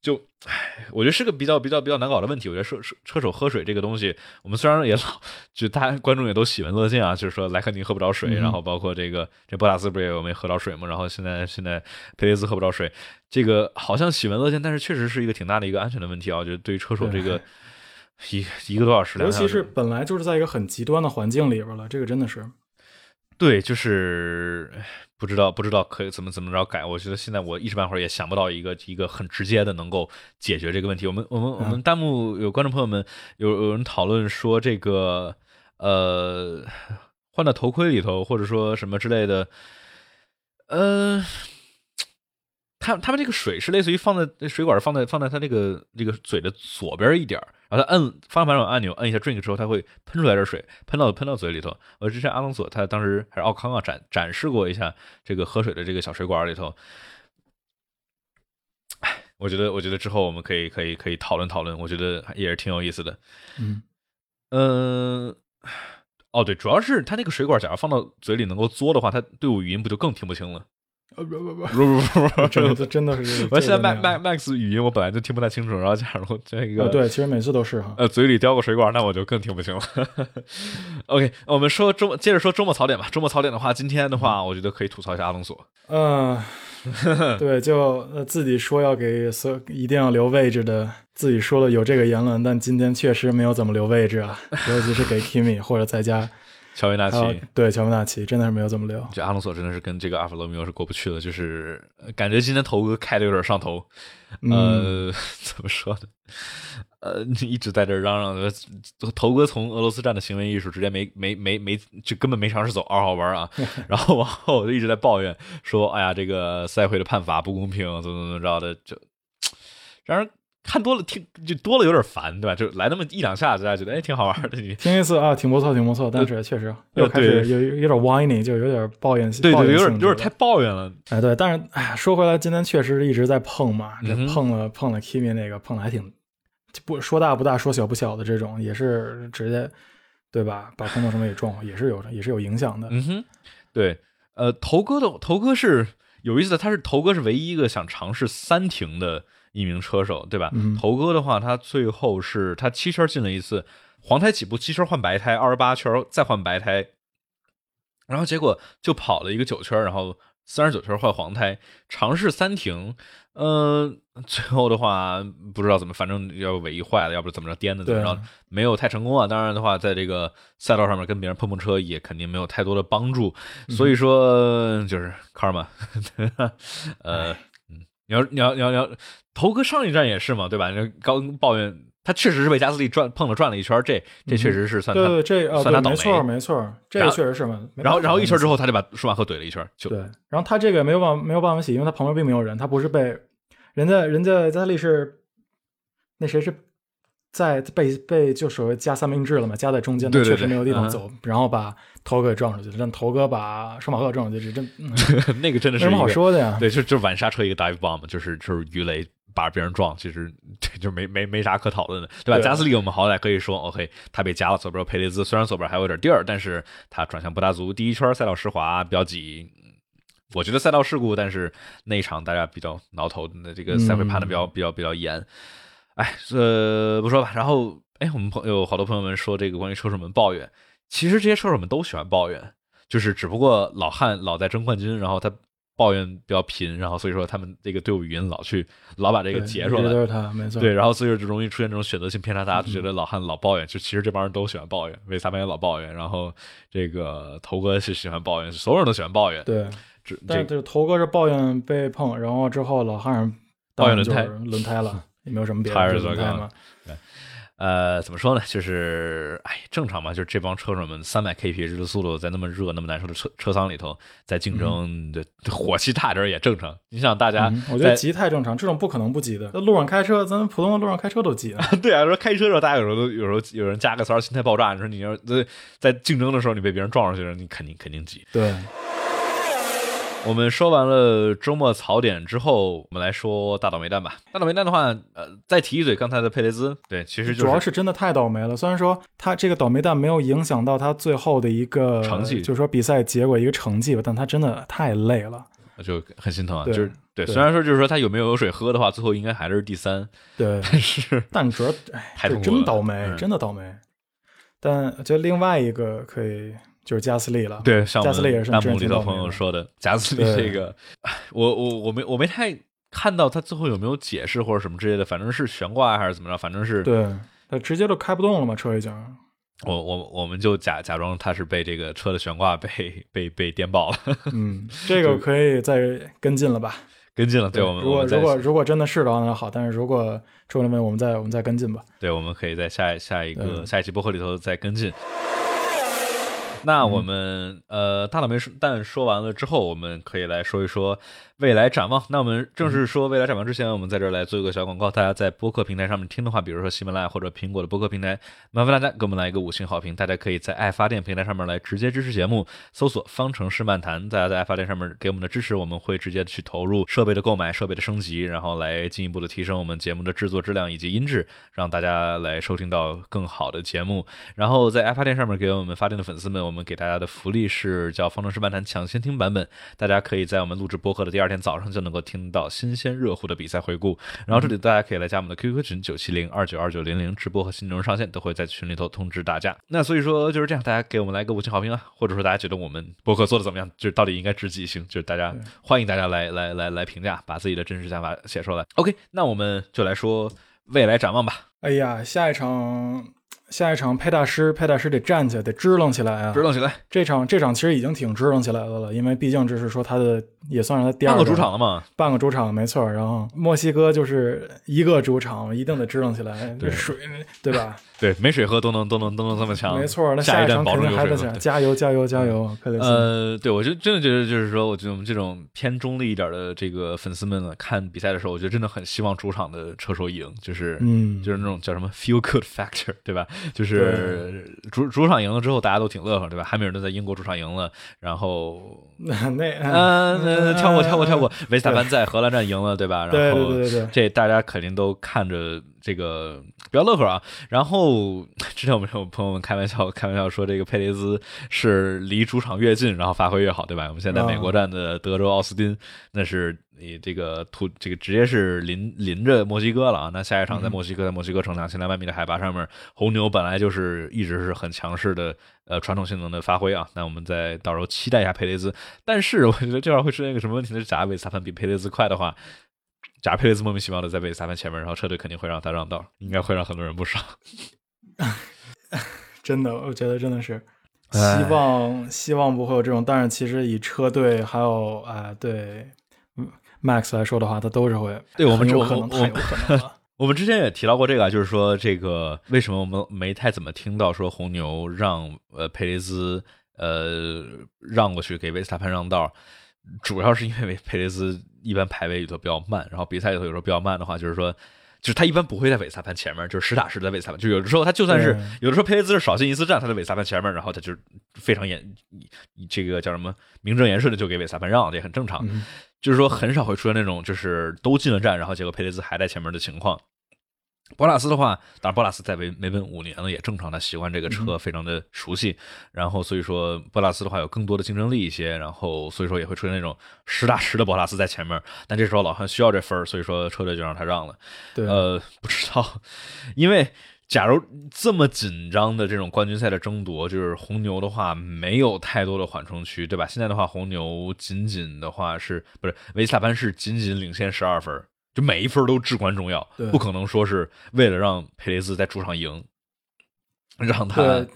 就，唉，我觉得是个比较比较比较难搞的问题。我觉得车车车手喝水这个东西，我们虽然也老，就大家观众也都喜闻乐见啊，就是说莱克宁喝不着水，然后包括这个这博塔斯不是也有没喝着水嘛？然后现在现在佩雷兹喝不着水，这个好像喜闻乐见，但是确实是一个挺大的一个安全的问题啊。我觉得对于车手这个一一个多小时，尤其是本来就是在一个很极端的环境里边了，这个真的是。对，就是不知道不知道可以怎么怎么着改。我觉得现在我一时半会儿也想不到一个一个很直接的能够解决这个问题。我们我们我们弹幕有观众朋友们有有人讨论说这个呃换到头盔里头或者说什么之类的，呃，他他们这个水是类似于放在水管放在放在他这个这个嘴的左边一点然后他摁方向盘上按钮，摁一下 drink 之后，他会喷出来点水，喷到喷到嘴里头。我之前阿隆索他当时还是奥康啊展展示过一下这个喝水的这个小水管里头。哎，我觉得我觉得之后我们可以可以可以讨论讨论，我觉得也是挺有意思的。嗯嗯。哦，对，主要是他那个水管，假如放到嘴里能够嘬的话，他队伍语音不就更听不清了？呃不不不不不不，真的真的是。我现在 Max 语音我本来就听不太清楚，然后假如这个，对，其实每次都是哈。呃，嘴里叼个水管，那我就更听不清了。OK，我们说周接着说周末槽点吧。周末槽点的话，今天的话，我觉得可以吐槽一下阿隆索。嗯。对，就呃自己说要给所一定要留位置的，自己说了有这个言论，但今天确实没有怎么留位置啊，尤其是给 Kimi 或者在家乔维纳奇，对乔维纳奇真的是没有怎么留。这阿隆索真的是跟这个阿弗罗密欧是过不去的，就是感觉今天头哥开的有点上头，呃，怎么说呢？呃，一直在这嚷嚷，头哥从俄罗斯站的行为艺术直接没没没没，就根本没尝试走二号弯啊，然后往后就一直在抱怨说，哎呀，这个赛会的判罚不公平，怎么怎么着的，就让人看多了听就多了有点烦，对吧？就来那么一两下，大家觉得哎挺好玩的，你听一次啊，挺不错，挺不错，但是确实又开始有有点 whining，就有点抱怨，对对，有点有点太抱怨了，哎对，但是哎说回来，今天确实一直在碰嘛，这碰了碰了 Kimi 那个碰的还挺。不说大不大，说小不小的这种，也是直接，对吧？把空头什么也撞，也是有，也是有影响的。嗯哼，对，呃，头哥的头哥是有意思的，他是头哥是唯一一个想尝试三停的一名车手，对吧？头哥的话，他最后是他七圈进了一次黄胎起步，七圈换白胎，二十八圈再换白胎，然后结果就跑了一个九圈，然后三十九圈换黄胎，尝试三停。嗯，最后的话不知道怎么，反正要尾翼坏了，要不怎么着颠的怎么着，没有太成功啊。当然的话，在这个赛道上面跟别人碰碰车也肯定没有太多的帮助。所以说就是卡尔玛，呃，嗯，你要你要你要你要，头哥上一站也是嘛，对吧？你刚抱怨他确实是被加斯利转碰了转了一圈，这这确实是算他对这算他倒霉，没错没错，这个确实是嘛。然后然后一圈之后他就把舒马赫怼了一圈，就对。然后他这个没有办法没有办法洗，因为他旁边并没有人，他不是被。人家人家加斯利是那谁是在被被就所谓加三明治了嘛？夹在中间，他确实没有地方走，然后把头哥给撞出去了。让头哥把舒马赫撞出去，这真 那个真的是没什么好说的呀。对，就就晚刹车一个 dive bomb，就是就是鱼雷把别人撞，其实这 就没没没啥可讨论的，对吧？加斯利我们好歹可以说，OK，他被夹了左边佩雷兹，虽然左边还有点地儿，但是他转向不大足，第一圈赛道湿滑比较挤。我觉得赛道事故，但是那场大家比较挠头，那这个赛会判的比较比较比较严。哎，呃，不说吧。然后，哎，我们朋有好多朋友们说这个关于车手们抱怨，其实这些车手们都喜欢抱怨，就是只不过老汉老在争冠军，然后他抱怨比较频，然后所以说他们这个队伍语音老去老把这个截出来，都是他，没错。对，然后所以说就容易出现这种选择性偏差，大家就觉得老汉老抱怨，就其实这帮人都喜欢抱怨，为萨潘也老抱怨，然后这个头哥是喜欢抱怨，所有人都喜欢抱怨，对。但这个头哥是抱怨被碰，然后之后老汉抱怨轮胎轮胎了，也没有什么别的。轮胎嘛。对，呃，怎么说呢？就是，哎，正常嘛。就是这帮车手们三百 kph 的速度，在那么热、那么难受的车车舱里头，在竞争，的火气大点也正常。你想，大家，我觉得急太正常，这种不可能不急的。在路上开车，咱们普通的路上开车都急。对啊，说开车的时候，大家有时候都有时候有人加个塞，心态爆炸。你说你要在在竞争的时候，你被别人撞上去了，你肯定肯定急。对。我们说完了周末槽点之后，我们来说大倒霉蛋吧。大倒霉蛋的话，呃，再提一嘴刚才的佩雷兹，对，其实就主要是真的太倒霉了。虽然说他这个倒霉蛋没有影响到他最后的一个成绩，就是说比赛结果一个成绩吧，但他真的太累了，就很心疼啊。就是对，虽然说就是说他有没有有水喝的话，最后应该还是第三，对，但是但主要哎，真倒霉，真的倒霉。但就另外一个可以。就是加斯利了，对，像加斯利也是弹幕里的朋友说的，加斯利这个，我我我没我没太看到他最后有没有解释或者什么之类的，反正是悬挂还是怎么着，反正是对，他直接都开不动了嘛，车已经。我我我们就假假装他是被这个车的悬挂被被被颠爆了。嗯，这个可以再跟进了吧？跟进了，对我们如果如果如果真的是的话那好，但是如果出了问题，我们再我们再跟进吧。对，我们可以在下下一个下一期播客里头再跟进。那我们呃大佬没说，但说完了之后，我们可以来说一说未来展望。那我们正式说未来展望之前，我们在这儿来做一个小广告。大家在播客平台上面听的话，比如说喜马拉雅或者苹果的播客平台，麻烦大家给我们来一个五星好评。大家可以在爱发电平台上面来直接支持节目，搜索“方程式漫谈”。大家在爱发电上面给我们的支持，我们会直接去投入设备的购买、设备的升级，然后来进一步的提升我们节目的制作质量以及音质，让大家来收听到更好的节目。然后在爱发电上面给我们发电的粉丝们，我们给大家的福利是叫“方程式漫谈”抢先听版本，大家可以在我们录制播客的第二天早上就能够听到新鲜热乎的比赛回顾。然后这里大家可以来加我们的 QQ 群九七零二九二九零零，直播和新内容上线都会在群里头通知大家。那所以说就是这样，大家给我们来个五星好评啊，或者说大家觉得我们博客做的怎么样，就是到底应该值几星，就是大家欢迎大家来来来来评价，把自己的真实想法写出来。OK，那我们就来说未来展望吧。哎呀，下一场。下一场佩大师，佩大师得站起来，得支棱起来啊！支棱起来。这场这场其实已经挺支棱起来的了，因为毕竟这是说他的也算是他第二个主场了嘛，半个主场没错。然后墨西哥就是一个主场，一定得支棱起来。对水，对吧？对，没水喝都能都能都能这么强。没错，那下一站肯定还得强，加油加油加油！呃，对我就真的觉得就是说，我觉得我们这种偏中立一点的这个粉丝们呢，看比赛的时候，我觉得真的很希望主场的车手赢，就是嗯，就是那种叫什么 feel good factor，对吧？就是主主场赢了之后，大家都挺乐呵，对吧？汉密尔顿在英国主场赢了，然后那 那嗯，跳过跳过跳过，维斯塔潘在荷兰站赢了，对吧？然后对对对对，这大家肯定都看着。这个比较乐呵啊，然后之前我们有朋友们开玩笑开玩笑说，这个佩雷兹是离主场越近，然后发挥越好，对吧？我们现在美国站的德州奥斯汀，那是你这个土这个直接是临临着墨西哥了啊。那下一场在墨西哥，在墨西哥城两千两百米的海拔上面，红牛本来就是一直是很强势的呃传统性能的发挥啊。那我们再到时候期待一下佩雷兹，但是我觉得这样会出现一个什么问题呢？假如维斯塔潘比佩雷兹快的话。假如佩雷兹莫名其妙的在被萨潘前面，然后车队肯定会让他让道，应该会让很多人不爽。真的，我觉得真的是，希望希望不会有这种。但是其实以车队还有啊，对，Max 来说的话，他都是会。对我们有可能，太有可能了。我们之前也提到过这个，就是说这个为什么我们没太怎么听到说红牛让呃佩雷兹呃让过去给维斯塔潘让道。主要是因为佩雷兹一般排位里头比较慢，然后比赛里头有时候比较慢的话，就是说，就是他一般不会在韦斯塔潘前面，就是实打实的尾萨潘。就有的时候他就算是有的时候佩雷兹是少进一次站，他在韦斯塔潘前面，然后他就非常严，这个叫什么名正言顺的就给维斯塔潘让，这也很正常。就是说很少会出现那种就是都进了站，然后结果佩雷兹还在前面的情况。博拉斯的话，当然博拉斯在维梅奔五年了，也正常，他习惯这个车，非常的熟悉。然后所以说，博拉斯的话有更多的竞争力一些。然后所以说也会出现那种实打实的博拉斯在前面。但这时候老汉需要这分所以说车队就让他让了。对，呃，不知道，因为假如这么紧张的这种冠军赛的争夺，就是红牛的话没有太多的缓冲区，对吧？现在的话，红牛仅仅的话是不是维斯塔潘是仅仅领先十二分。就每一分都至关重要，不可能说是为了让佩雷斯在主场赢，让他。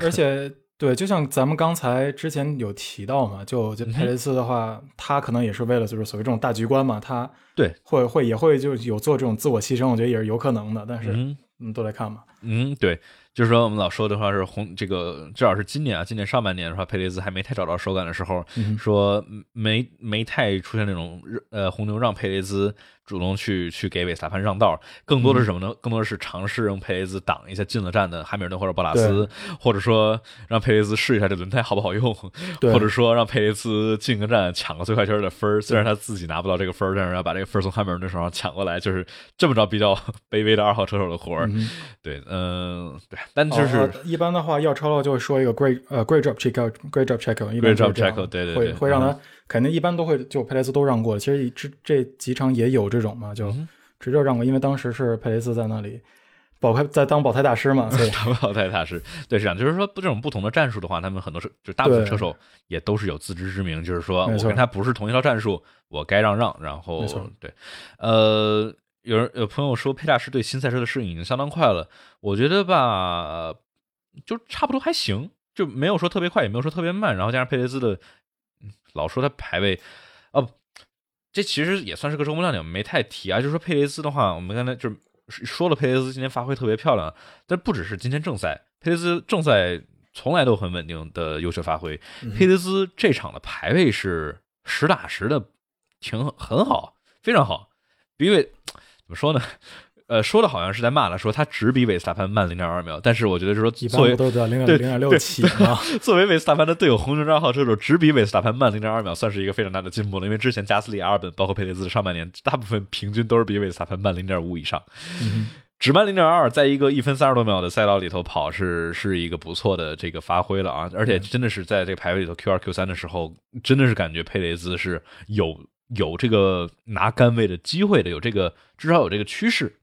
而且，对，就像咱们刚才之前有提到嘛，就就佩雷斯的话，他可能也是为了就是所谓这种大局观嘛，他对会会也会就有做这种自我牺牲，我觉得也是有可能的。但是，嗯，都来看嘛。嗯，对，就是说我们老说的话是红这个，至少是今年啊，今年上半年的话，佩雷兹还没太找到手感的时候，说没没太出现那种呃红牛让佩雷兹。主动去去给韦斯塔潘让道，更多的是什么呢？更多的是尝试让佩雷兹挡一下进了站的汉密尔顿或者博拉斯，或者说让佩雷兹试一下这轮胎好不好用，或者说让佩雷兹进个站抢个最快圈的分虽然他自己拿不到这个分但是要把这个分从汉密尔顿手上抢过来，就是这么着比较 卑微的二号车手的活儿。对，嗯，对，但就是一般的话要超了就会说一个 great 呃 great job check，great job check，great job check，对对对，会会让他。肯定一般都会就佩雷斯都让过，其实这这几场也有这种嘛，就直接让过，因为当时是佩雷斯在那里保开在当保胎大师嘛，所以 当保胎大师对是这样，就是说这种不同的战术的话，他们很多车就大部分车手也都是有自知之明，就是说我跟他不是同一套战术，我该让让，然后对，呃，有人有朋友说佩大师对新赛车的适应已经相当快了，我觉得吧，就差不多还行，就没有说特别快，也没有说特别慢，然后加上佩雷兹的。老说他排位，哦，这其实也算是个周末亮点，没太提啊。就是说佩雷兹的话，我们刚才就是说了，佩雷兹今天发挥特别漂亮，但不只是今天正赛，佩雷兹正赛从来都很稳定的优秀发挥。嗯佩雷兹这场的排位是实打实的，挺很好，非常好。因为怎么说呢？呃，说的好像是在骂他，说他只比韦斯塔潘慢零点二秒，但是我觉得是说一般作为不都得零对点零点六七嘛？作为韦斯塔潘的队友，红牛账号车手只比韦斯塔潘慢零点二秒，算是一个非常大的进步了。因为之前加斯利、阿尔本包括佩雷兹上半年，大部分平均都是比韦斯塔潘慢零点五以上。嗯只慢零点二，在一个一分三十多秒的赛道里头跑是是一个不错的这个发挥了啊！而且真的是在这个排位里头 Q 二 Q 三的时候，真的是感觉佩雷兹是有有这个拿杆位的机会的，有这个至少有这个趋势。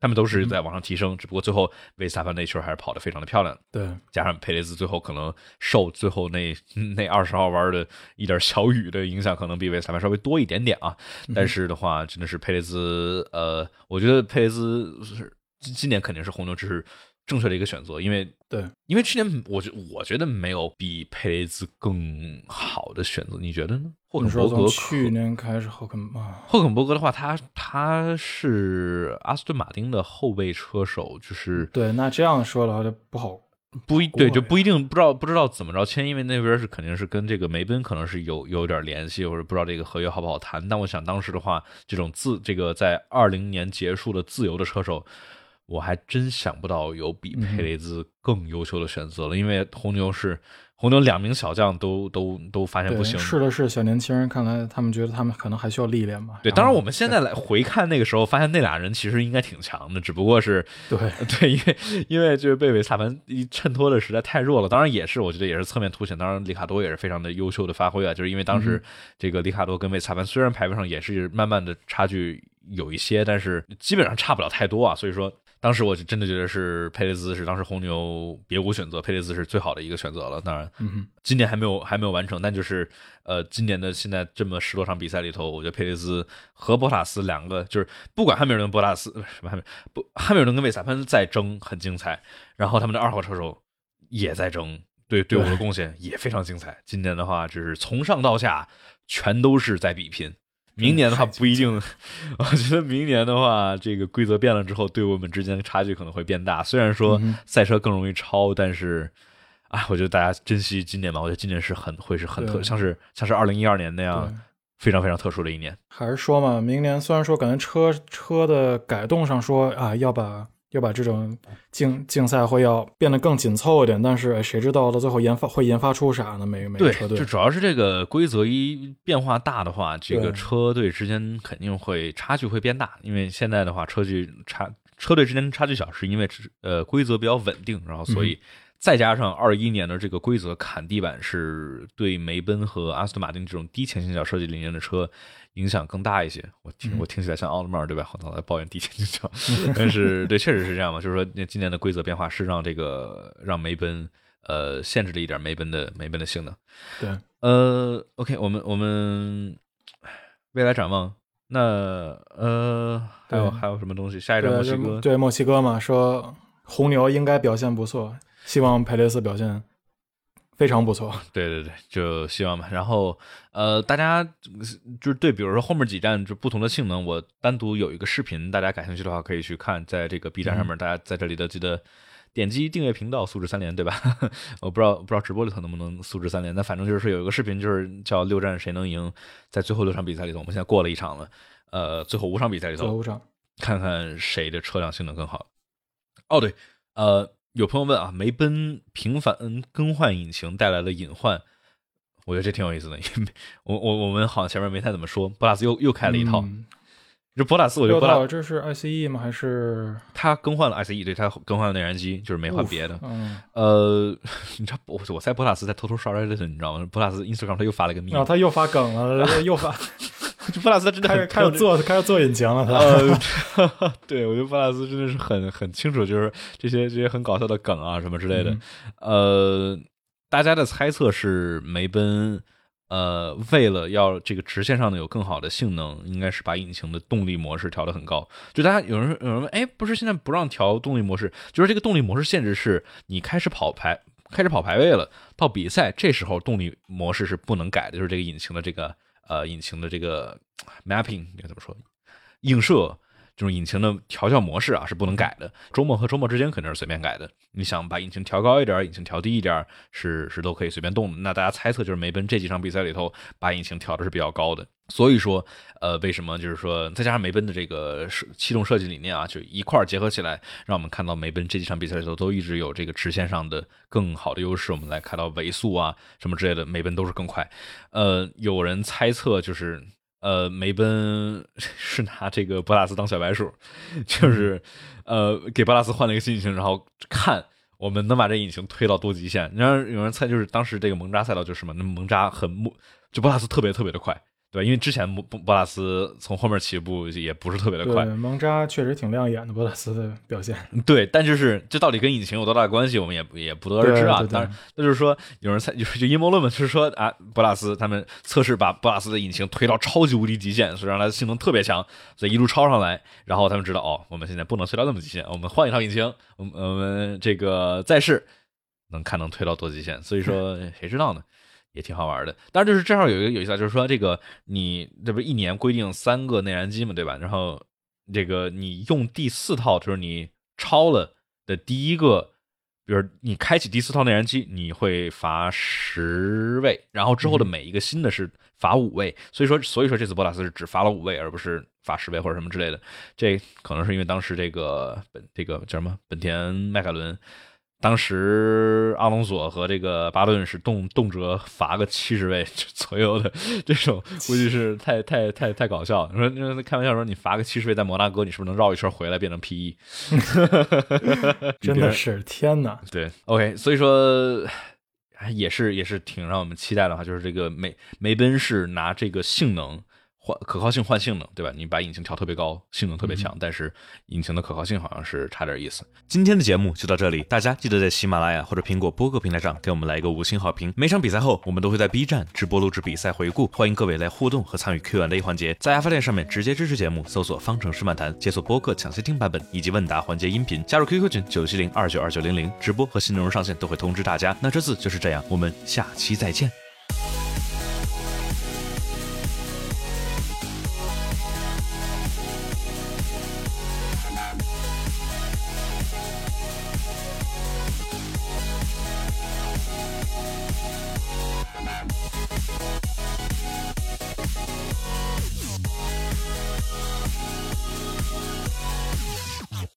他们都是在往上提升，只不过最后维斯塔潘那圈还是跑得非常的漂亮。对，加上佩雷兹最后可能受最后那 那二十号弯的一点小雨的影响，可能比维斯塔潘稍微多一点点啊。但是的话，真的是佩雷兹，呃，我觉得佩雷兹是今今年肯定是红牛这是正确的一个选择，因为对，因为去年我觉我觉得没有比佩雷兹更好的选择，你觉得呢？霍肯伯格从去年开始霍肯啊，霍肯伯格的话，他他是阿斯顿马丁的后备车手，就是对，那这样说的话就不好。不一对，就不一定不知道不知道怎么着签，因为那边是肯定是跟这个梅奔可能是有有点联系，或者不知道这个合约好不好谈。但我想当时的话，这种自这个在二零年结束的自由的车手，我还真想不到有比佩雷兹更优秀的选择了，因为红牛是红牛两名小将都都都发现，不行，是的是小年轻人，看来他们觉得他们可能还需要历练吧。对，当然我们现在来回看那个时候，发现那俩人其实应该挺强的，只不过是对 对，因为因为就是被韦斯塔潘一衬托的实在太弱了。当然也是，我觉得也是侧面凸显。当然，里卡多也是非常的优秀的发挥啊，就是因为当时这个里卡多跟韦斯塔潘虽然排位上也是慢慢的差距有一些，但是基本上差不了太多啊。所以说，当时我就真的觉得是佩雷兹是当时红牛别无选择，佩雷兹是最好的一个选择了。当然，嗯，今年还没有还没有完成，但就是呃，今年的现在这么十多场比赛里头，我觉得佩雷兹和博塔斯两个就是不管汉密尔顿、博塔斯呃什么汉密不汉密尔顿跟韦斯塔潘在争很精彩，然后他们的二号车手也在争，对队伍的贡献也非常精彩。今年的话，就是从上到下全都是在比拼。明年的话不一定，我觉得明年的话，这个规则变了之后，队伍们之间的差距可能会变大。虽然说赛车更容易超，但是啊，我觉得大家珍惜今年吧。我觉得今年是很会是很特，像是像是二零一二年那样。非常非常特殊的一年。还是说嘛，明年虽然说感觉车车的改动上说啊，要把要把这种竞竞赛会要变得更紧凑一点，但是哎谁知道到最后研发会研发出啥呢？每个每车，队就主要是这个规则一变化大的话，这个车队之间肯定会差距会变大。因为现在的话，车距差车队之间差距小，是因为呃规则比较稳定，然后所嗯以再加上二一年的这个规则砍地板，是对梅奔和阿斯顿马丁这种低前倾角设计理念的车影响更大一些。我听嗯我听起来像奥特曼对吧？我老在抱怨低前倾角，但是对，确实是这样嘛。就是说，那今年的规则变化是让这个让梅奔呃限制了一点梅奔的梅奔的性能。对，呃，OK，我们我们未来展望，那呃还有还有什么东西？下一站墨西哥，对墨西哥嘛，说红牛应该表现不错，希望佩雷斯表现非常不错。对对对，就希望吧。然后呃，大家就是对，比如说后面几站就不同的性能，我单独有一个视频，大家感兴趣的话可以去看，在这个 B 站上面，大家在这里的记得。点击订阅频道，素质三连，对吧？我不知道不知道直播里头能不能素质三连，但反正就是有一个视频，就是叫六战谁能赢，在最后六场比赛里头，我们现在过了一场了，呃，最后五场比赛里头，最后场，看看谁的车辆性能更好。哦，对，呃，有朋友问啊，梅奔频繁更换引擎带来的隐患，我觉得这挺有意思的。因为我我我们好像前面没太怎么说，博拉斯又又开了一套。嗯这博拉斯，我觉得六博拉套这是 ICE 吗？还是他更换了 ICE，对他更换了内燃机，就是没换别的。嗯，呃，你知道我我猜博拉斯在偷偷刷 Reddit，你知道吗？博拉斯 Instagram 他又发了个密然后他又发梗了，又发就 博拉斯真的开始开始做开始做引擎了，他。呃，对，我觉得博拉斯真的是很很清楚，就是这些这些很搞笑的梗啊什么之类的。嗯呃，大家的猜测是梅奔，呃，为了要这个直线上的有更好的性能，应该是把引擎的动力模式调得很高。就大家有人有人问，哎，不是现在不让调动力模式，就是这个动力模式限制是你开始跑排开始跑排位了，到比赛这时候动力模式是不能改的，就是这个引擎的这个呃引擎的这个 mapping 应该怎么说？映射这种引擎的调校模式啊是不能改的，周末和周末之间肯定是随便改的。你想把引擎调高一点，引擎调低一点，是是都可以随便动的。那大家猜测就是梅奔这几场比赛里头把引擎调的是比较高的。所以说，呃，为什么就是说再加上梅奔的这个设气动设计理念啊，就一块儿结合起来，让我们看到梅奔这几场比赛里头都一直有这个直线上的更好的优势。我们来看到尾速啊什么之类的，梅奔都是更快。呃，有人猜测就是。呃，梅奔是拿这个博拉斯当小白鼠，就是呃给博拉斯换了一个新引擎，然后看我们能把这引擎推到多极限。然后有人猜，就是当时这个蒙扎赛道就是什么？那蒙扎很木，就博拉斯特别特别的快。对，因为之前博博拉斯从后面起步也不是特别的快，蒙扎确实挺亮眼的，博拉斯的表现。对，但就是这到底跟引擎有多大关系，我们也也不得而知啊。当然，那就是说有人猜，就是就阴谋论嘛，就是说啊，博拉斯他们测试把博拉斯的引擎推到超级无敌极限，所以让它性能特别强，所以一路超上来，然后他们知道哦，我们现在不能推到那么极限，我们换一套引擎，我们我们这个再试，能看能推到多极限。所以说谁知道呢？也挺好玩的，当然就是正好有一个有意思，就是说这个你这不一年规定三个内燃机嘛，对吧？然后这个你用第四套，就是你超了的第一个，比如你开启第四套内燃机，你会罚十位，然后之后的每一个新的是罚五位。所以说，所以说这次博拉斯是只罚了五位，而不是罚十位或者什么之类的。这可能是因为当时这个本这个叫什么本田迈凯伦。当时阿隆索和这个巴顿是动动辄罚个七十位 左右的，这种估计是 太太太太搞笑。你说开玩笑说你罚个七十位在摩纳哥，你是不是能绕一圈回来变成 P 一？真的是天哪！对，OK，所以说也是也是挺让我们期待的哈，就是这个梅梅奔是拿这个性能。换可靠性换性能，对吧？你把引擎调特别高，性能特别强，但是引擎的可靠性好像是差点意思。今天的节目就到这里，大家记得在喜马拉雅或者苹果播客平台上给我们来一个五星好评。每场比赛后，我们都会在 B 站直播录制比赛回顾，欢迎各位来互动和参与 Q&A 环节。在爱发电上面直接支持节目，搜索“方程式漫谈”，解锁播客抢先听版本以及问答环节音频，加入 QQ 群九七零二九二九零零，直播和新内容上线都会通知大家。那这次就是这样，我们下期再见。